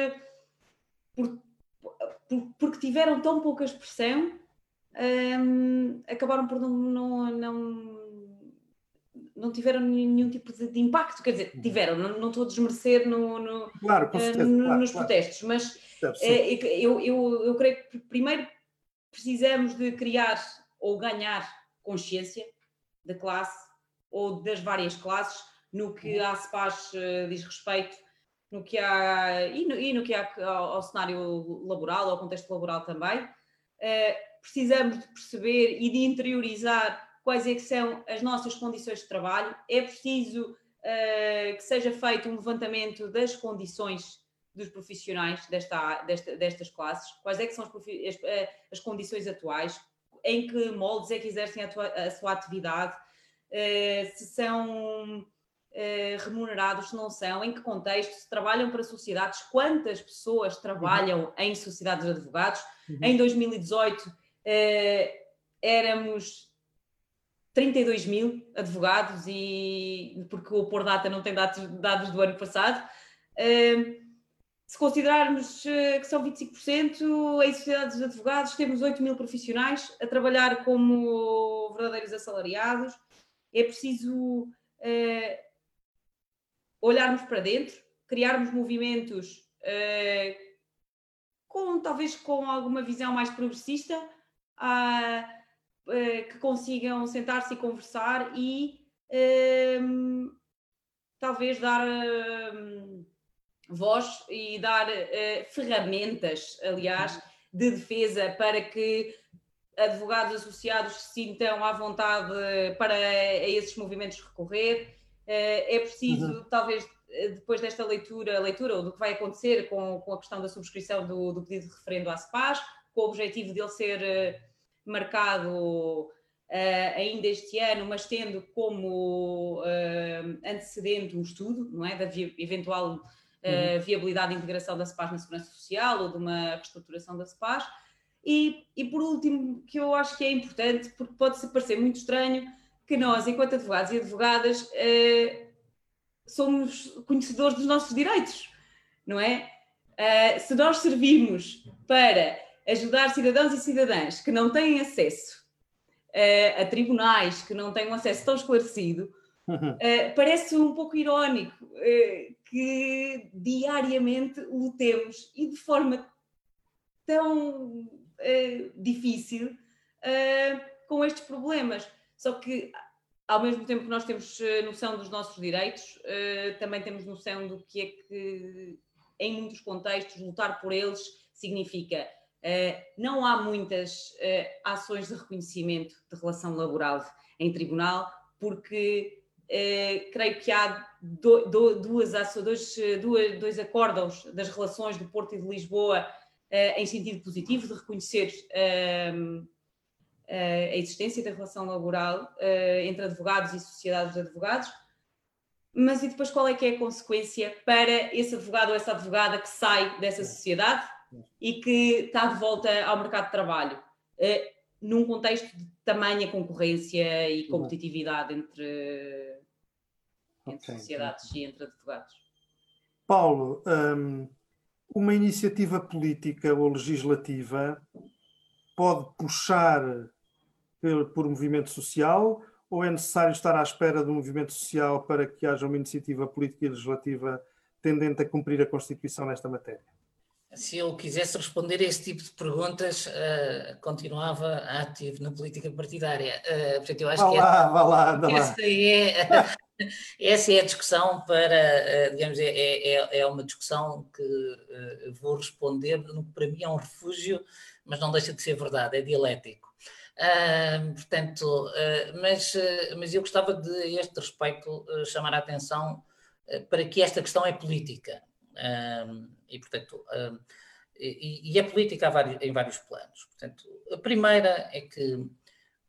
por, por porque tiveram tão pouca expressão, um, acabaram por não, não, não não tiveram nenhum tipo de, impacto, quer dizer, tiveram, não, não estou a desmerecer no, no, claro, uh, certeza, no, claro, nos claro. protestos, mas é, eu, eu, eu creio que primeiro precisamos de criar ou ganhar consciência da classe ou das várias classes no que a ASPAS uh, diz respeito, no que há, e no, e no que há ao, ao, cenário laboral, ao contexto laboral também. Uh, precisamos de perceber e de interiorizar quais é que são as nossas condições de trabalho. É preciso uh, que seja feito um levantamento das condições dos profissionais desta, desta, destas classes, quais é que são as, as, eh, as, condições atuais, em que moldes é que exercem a, tua, a sua atividade, uh, se são uh, remunerados, se não são, em que contexto, se trabalham para sociedades, quantas pessoas trabalham uhum. em sociedades de advogados. Uhum. Em 2018 uh, éramos 32 mil advogados, e porque o Por Data não tem dados, dados do ano passado. Uh, se considerarmos que são 25%, em sociedades de advogados temos 8 mil profissionais a trabalhar como verdadeiros assalariados. É preciso olharmos para dentro, criarmos movimentos uh, com talvez com alguma visão mais progressista, uh, que consigam sentar-se e conversar e talvez dar voz e dar ferramentas, aliás, de defesa para que advogados associados se sintam à vontade para a esses movimentos recorrer. Eh, é preciso, uhum. talvez, eh, depois desta leitura, leitura ou do que vai acontecer com, com a questão da subscrição do, do pedido de referendo à CEPAS, com o objetivo de ele ser eh, marcado ainda este ano, mas tendo como antecedente um estudo, não é, da eventual uh, uhum. viabilidade e integração da CEPAS na segurança social ou de uma reestruturação da CEPAS. E, e por último, que eu acho que é importante, porque pode parecer muito estranho, que nós, enquanto advogados e advogadas, eh, somos conhecedores dos nossos direitos, não é? Eh, se nós servimos para ajudar cidadãos e cidadãs que não têm acesso eh, a tribunais, que não têm um acesso tão esclarecido, uhum. parece um pouco irónico que diariamente lutemos e de forma tão difícil com estes problemas. Só que, ao mesmo tempo que nós temos eh, noção dos nossos direitos, uh, também temos noção do que é que, em muitos contextos, lutar por eles significa. não há muitas ações de reconhecimento de relação laboral em tribunal, porque creio que há duas, dois, dois acórdãos das relações do Porto e de Lisboa em sentido positivo, de reconhecer a existência da relação laboral uh, entre advogados e sociedades de advogados, mas e depois qual é que é a consequência para esse advogado ou essa advogada que sai dessa sociedade e que está de volta ao mercado de trabalho, num contexto de tamanha concorrência e competitividade entre, entre okay, sociedades okay. e entre advogados? Paulo, um, uma iniciativa política ou legislativa pode puxar por, por movimento social ou é necessário estar à espera do movimento social para que haja uma iniciativa política e legislativa tendente a cumprir a Constituição nesta matéria? Se eu quisesse responder a esse tipo de perguntas, uh, continuava ativo na política partidária. Uh, portanto, eu acho vá que lá, essa, vá lá, essa é essa é a discussão para, eh, digamos, é, é, é, é uma discussão que vou responder no que para mim é um refúgio, mas não deixa de ser verdade, é dialético. Portanto, uh, mas, uh, mas eu gostava de, a este respeito, chamar a atenção para que esta questão é política. e, portanto, e, e, é política vários, em vários planos. Portanto, a primeira é que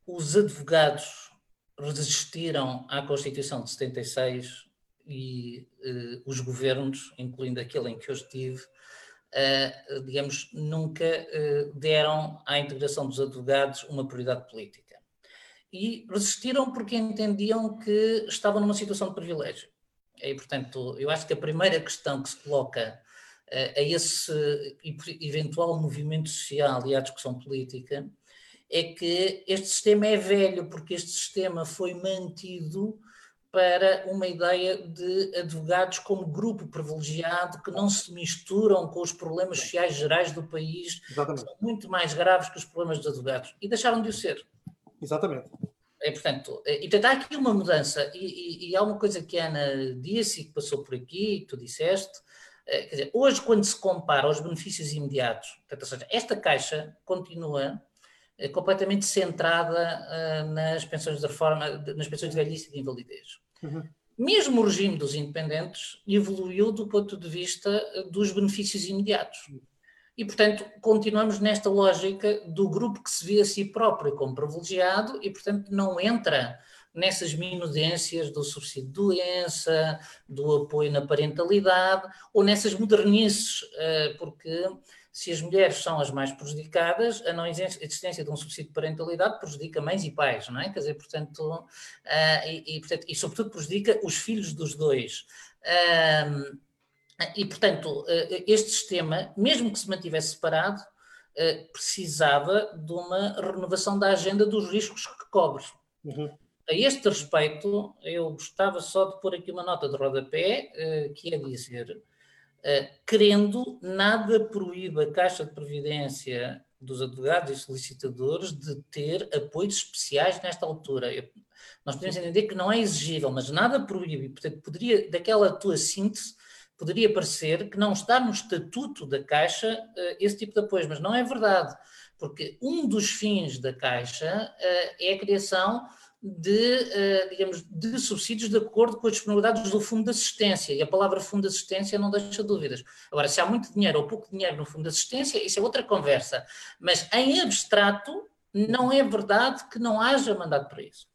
os advogados resistiram à Constituição de 76 e os governos, incluindo aquele em que eu estive, uh, digamos, nunca uh, deram à integração dos advogados uma prioridade política. E resistiram porque entendiam que estavam numa situação de privilégio. E, portanto, eu acho que a primeira questão que se coloca a esse eventual movimento social e à discussão política é que este sistema é velho, porque este sistema foi mantido para uma ideia de advogados como grupo privilegiado que não se misturam com os problemas sociais gerais do país, Exatamente. que são muito mais graves que os problemas dos advogados, e deixaram de o ser. Exatamente. É, portanto, e, portanto, há aqui uma mudança, e, e, e, há uma coisa que a Ana disse e que passou por aqui, que tu disseste, é, quer dizer, hoje quando se compara os benefícios imediatos, portanto, seja, esta caixa continua é completamente centrada uh, nas pensões de reforma, nas pensões de velhice e de invalidez. Uhum. Mesmo o regime dos independentes evoluiu do ponto de vista dos benefícios imediatos. E, portanto, continuamos nesta lógica do grupo que se vê a si próprio como privilegiado e, portanto, não entra nessas minudências do subsídio de doença, do apoio na parentalidade ou nessas modernices, eh, porque se as mulheres são as mais prejudicadas, a não existência de um subsídio de parentalidade prejudica mães e pais, não é? Quer dizer, portanto, uh, e, e, portanto, e sobretudo prejudica os filhos dos dois. Uh, e, portanto, uh, este sistema, mesmo que se mantivesse separado, precisava de uma renovação da agenda dos riscos que cobre. Uhum. A este respeito, eu gostava só de pôr aqui uma nota de rodapé, que é dizer querendo, nada proíbe a Caixa de Previdência dos advogados e solicitadores de ter apoios especiais nesta altura. Eu, nós podemos entender que não é exigível, mas nada proíbe. Portanto, poderia, daquela tua síntese, poderia parecer que não está no estatuto da Caixa uh, esse tipo de apoios, mas não é verdade, porque um dos fins da Caixa uh, é a criação de, uh, digamos, de subsídios de acordo com as disponibilidades do fundo de assistência. E a palavra fundo de assistência não deixa dúvidas. Agora, se há muito dinheiro ou pouco dinheiro no fundo de assistência, isso é outra conversa. Mas, em abstrato, não é verdade que não haja mandado para isso.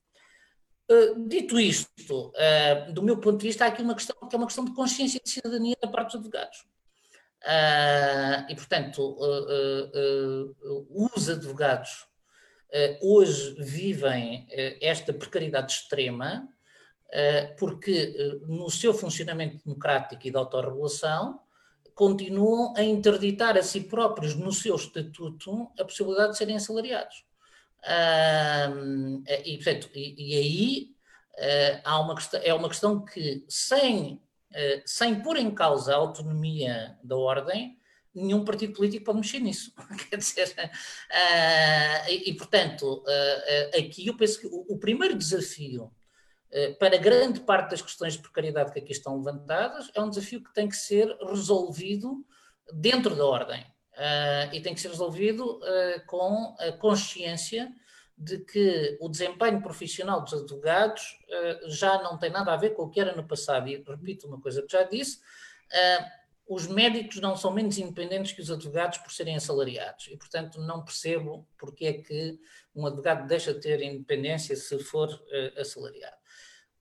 Uh, dito isto, uh, do meu ponto de vista, há aqui uma questão que é uma questão de consciência de cidadania da parte dos advogados. e, portanto, os advogados eh, hoje vivem eh, esta precariedade extrema, eh, porque no seu funcionamento democrático e de autorregulação continuam a interditar a si próprios, no seu estatuto, a possibilidade de serem assalariados. e, portanto, e, e aí há uma questão, é uma questão que, sem, sem pôr em causa a autonomia da ordem, nenhum partido político pode mexer nisso. Quer dizer, uh, e, e, portanto, uh, aqui eu penso que o, o primeiro desafio uh, para grande parte das questões de precariedade que aqui estão levantadas é um desafio que tem que ser resolvido dentro da ordem. e tem que ser resolvido com a consciência de que o desempenho profissional dos advogados já não tem nada a ver com o que era no passado. E repito uma coisa que já disse os médicos não são menos independentes que os advogados por serem assalariados e, portanto, não percebo porque é que um advogado deixa de ter independência se for uh, assalariado.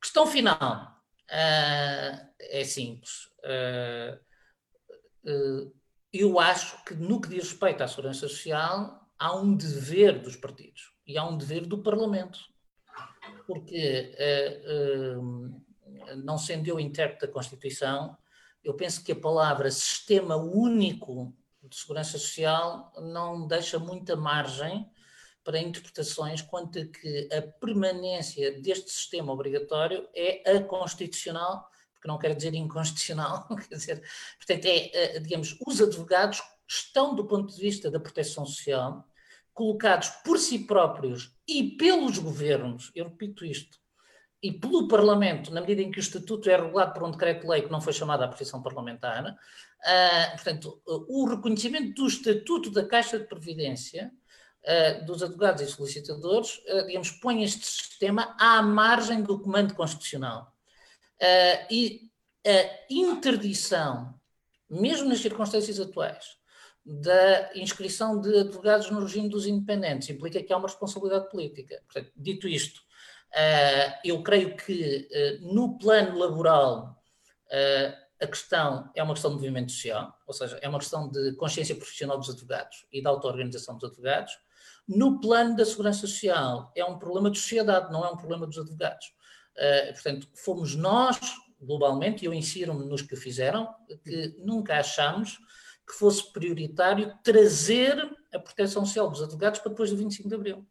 Questão final uh, é simples. Uh, eu acho que, no que diz respeito à segurança social, há um dever dos partidos e há um dever do Parlamento, porque, não sendo eu intérprete da Constituição, eu penso que a palavra sistema único de segurança social não deixa muita margem para interpretações quanto a que a permanência deste sistema obrigatório é aconstitucional, porque não quer dizer inconstitucional, quer dizer, portanto, é, eh, digamos, os advogados estão, do ponto de vista da proteção social, colocados por si próprios e pelos governos, eu repito isto, e pelo Parlamento, na medida em que o Estatuto é regulado por um decreto-lei que não foi chamado à posição parlamentar, uh, portanto, o reconhecimento do Estatuto da Caixa de Previdência uh, dos advogados e solicitadores, uh, digamos, põe este sistema à margem do comando constitucional. e a interdição, mesmo nas circunstâncias atuais, da inscrição de advogados no regime dos independentes implica que há uma responsabilidade política. Portanto, dito isto, eu creio que uh, no plano laboral uh, a questão é uma questão de movimento social, ou seja, é uma questão de consciência profissional dos advogados e da auto-organização dos advogados. No plano da segurança social, é um problema de sociedade, não é um problema dos advogados. portanto, fomos nós, globalmente, e eu insiro-me nos que fizeram, que nunca achámos que fosse prioritário trazer a proteção social dos advogados para depois do 25 de Abril.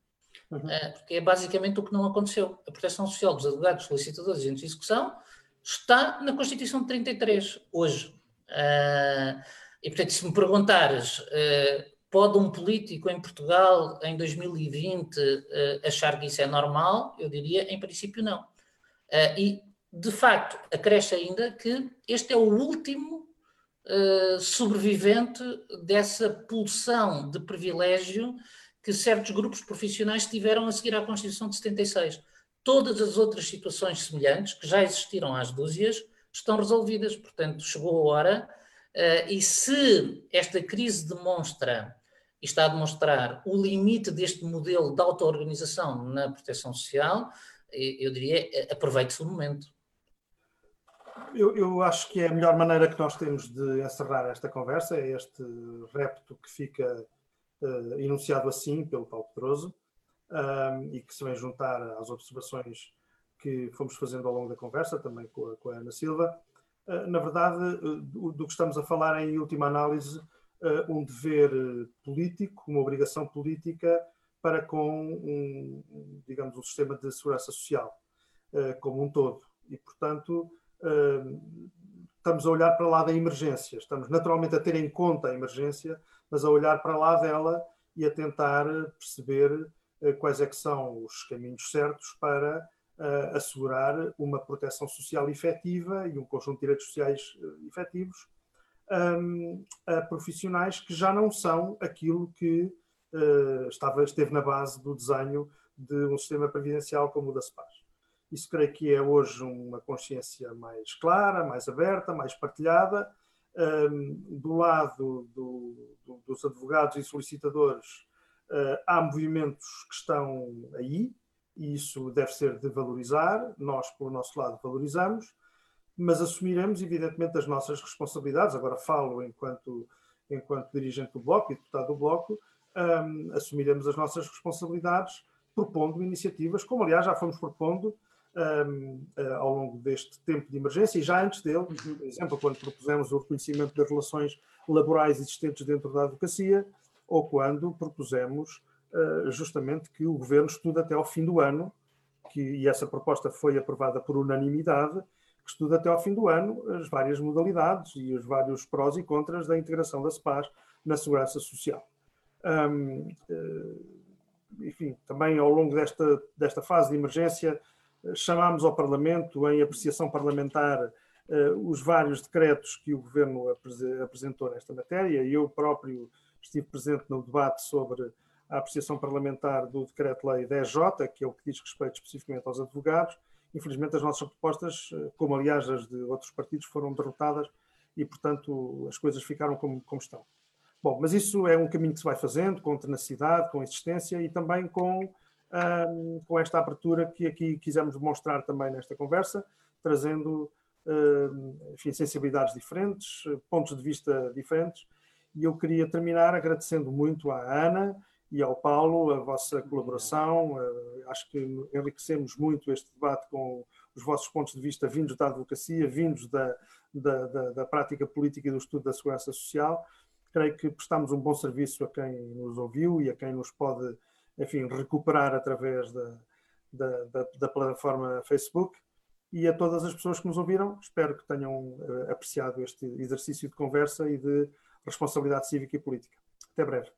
Uhum. Uh, porque é basicamente o que não aconteceu. A proteção social dos advogados, solicitadores e agentes de execução está na Constituição de 33, hoje. Uh, e, portanto, se me perguntares, uh, pode um político em Portugal, em 2020, achar que isso é normal? Eu diria, em princípio, não. e, de facto, acresce ainda que este é o último sobrevivente dessa pulsão de privilégio que certos grupos profissionais tiveram a seguir à Constituição de 76. Todas as outras situações semelhantes, que já existiram às dúzias, estão resolvidas. Portanto, chegou a hora, uh, e se esta crise demonstra e está a demonstrar o limite deste modelo de auto-organização na proteção social, eu diria, aproveite-se o momento. Eu, eu, acho que é a melhor maneira que nós temos de encerrar esta conversa, é este repto que fica uh, enunciado assim pelo Paulo Pedroso um, e que se vem juntar às observações que fomos fazendo ao longo da conversa, também com a, com a Ana Silva. Uh, na verdade, do, do, que estamos a falar é, em última análise, um dever político, uma obrigação política para com um, digamos, um sistema de segurança social como um todo. E, portanto, estamos a olhar para lá da emergência, estamos naturalmente a ter em conta a emergência, mas a olhar para lá dela e a tentar perceber eh, quais é que são os caminhos certos para uh, assegurar uma proteção social efetiva e um conjunto de direitos sociais efetivos um, a profissionais que já não são aquilo que estava, esteve na base do desenho de um sistema previdencial como o da SPAS. Isso creio que é hoje uma consciência mais clara, mais aberta, mais partilhada. Do lado do, do, dos advogados e solicitadores, uh, há movimentos que estão aí, e isso deve ser de valorizar. Nós, pelo nosso lado, valorizamos, mas assumiremos, evidentemente, as nossas responsabilidades. Agora falo enquanto, enquanto dirigente do Bloco e deputado do Bloco, um, assumiremos as nossas responsabilidades propondo iniciativas, como aliás já fomos propondo um, uh, eh, ao longo deste tempo de emergência e já antes dele, uhum. por exemplo, quando propusemos o reconhecimento das relações laborais existentes dentro da advocacia ou quando propusemos uh, justamente que o governo estude até ao fim do ano, que, e essa proposta foi aprovada por unanimidade, que estude até ao fim do ano as várias modalidades e os vários prós e contras da integração da SPAS na segurança social. Um, uh, eh, enfim, também ao longo desta, desta fase de emergência, chamámos ao Parlamento, em apreciação parlamentar, eh, os vários decretos que o Governo apresentou nesta matéria. Eu próprio estive presente no debate sobre a apreciação parlamentar do Decreto-Lei 10J, que é o que diz respeito especificamente aos advogados. Infelizmente, as nossas propostas, eh, como aliás as de outros partidos, foram derrotadas e, portanto, as coisas ficaram como, como estão. Bom, mas isso é um caminho que se vai fazendo com tenacidade, com insistência e também com um, com esta abertura que aqui quisemos mostrar também nesta conversa, trazendo um, enfim, sensibilidades diferentes, pontos de vista diferentes. E eu queria terminar agradecendo muito à Ana e ao Paulo a vossa colaboração. Uh, acho que enriquecemos muito este debate com os vossos pontos de vista vindos da advocacia, vindos da, da, da, da prática política e do estudo da segurança social. Creio que prestamos um bom serviço a quem nos ouviu e a quem nos pode enfim, recuperar através da, da, da, da, plataforma Facebook. E a todas as pessoas que nos ouviram, espero que tenham uh, apreciado este exercício de conversa e de responsabilidade cívica e política. Até breve.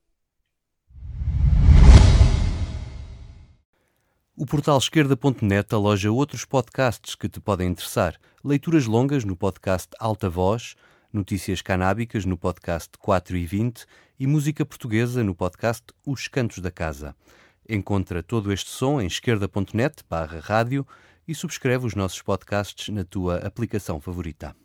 O portal esquerda.net aloja outros podcasts que te podem interessar. Leituras longas no podcast Alta Voz, notícias canábicas no podcast 4 e 20 e música portuguesa no podcast Os Cantos da Casa. Encontra todo este som em esquerda.net barra rádio e subscreve os nossos podcasts na tua aplicação favorita.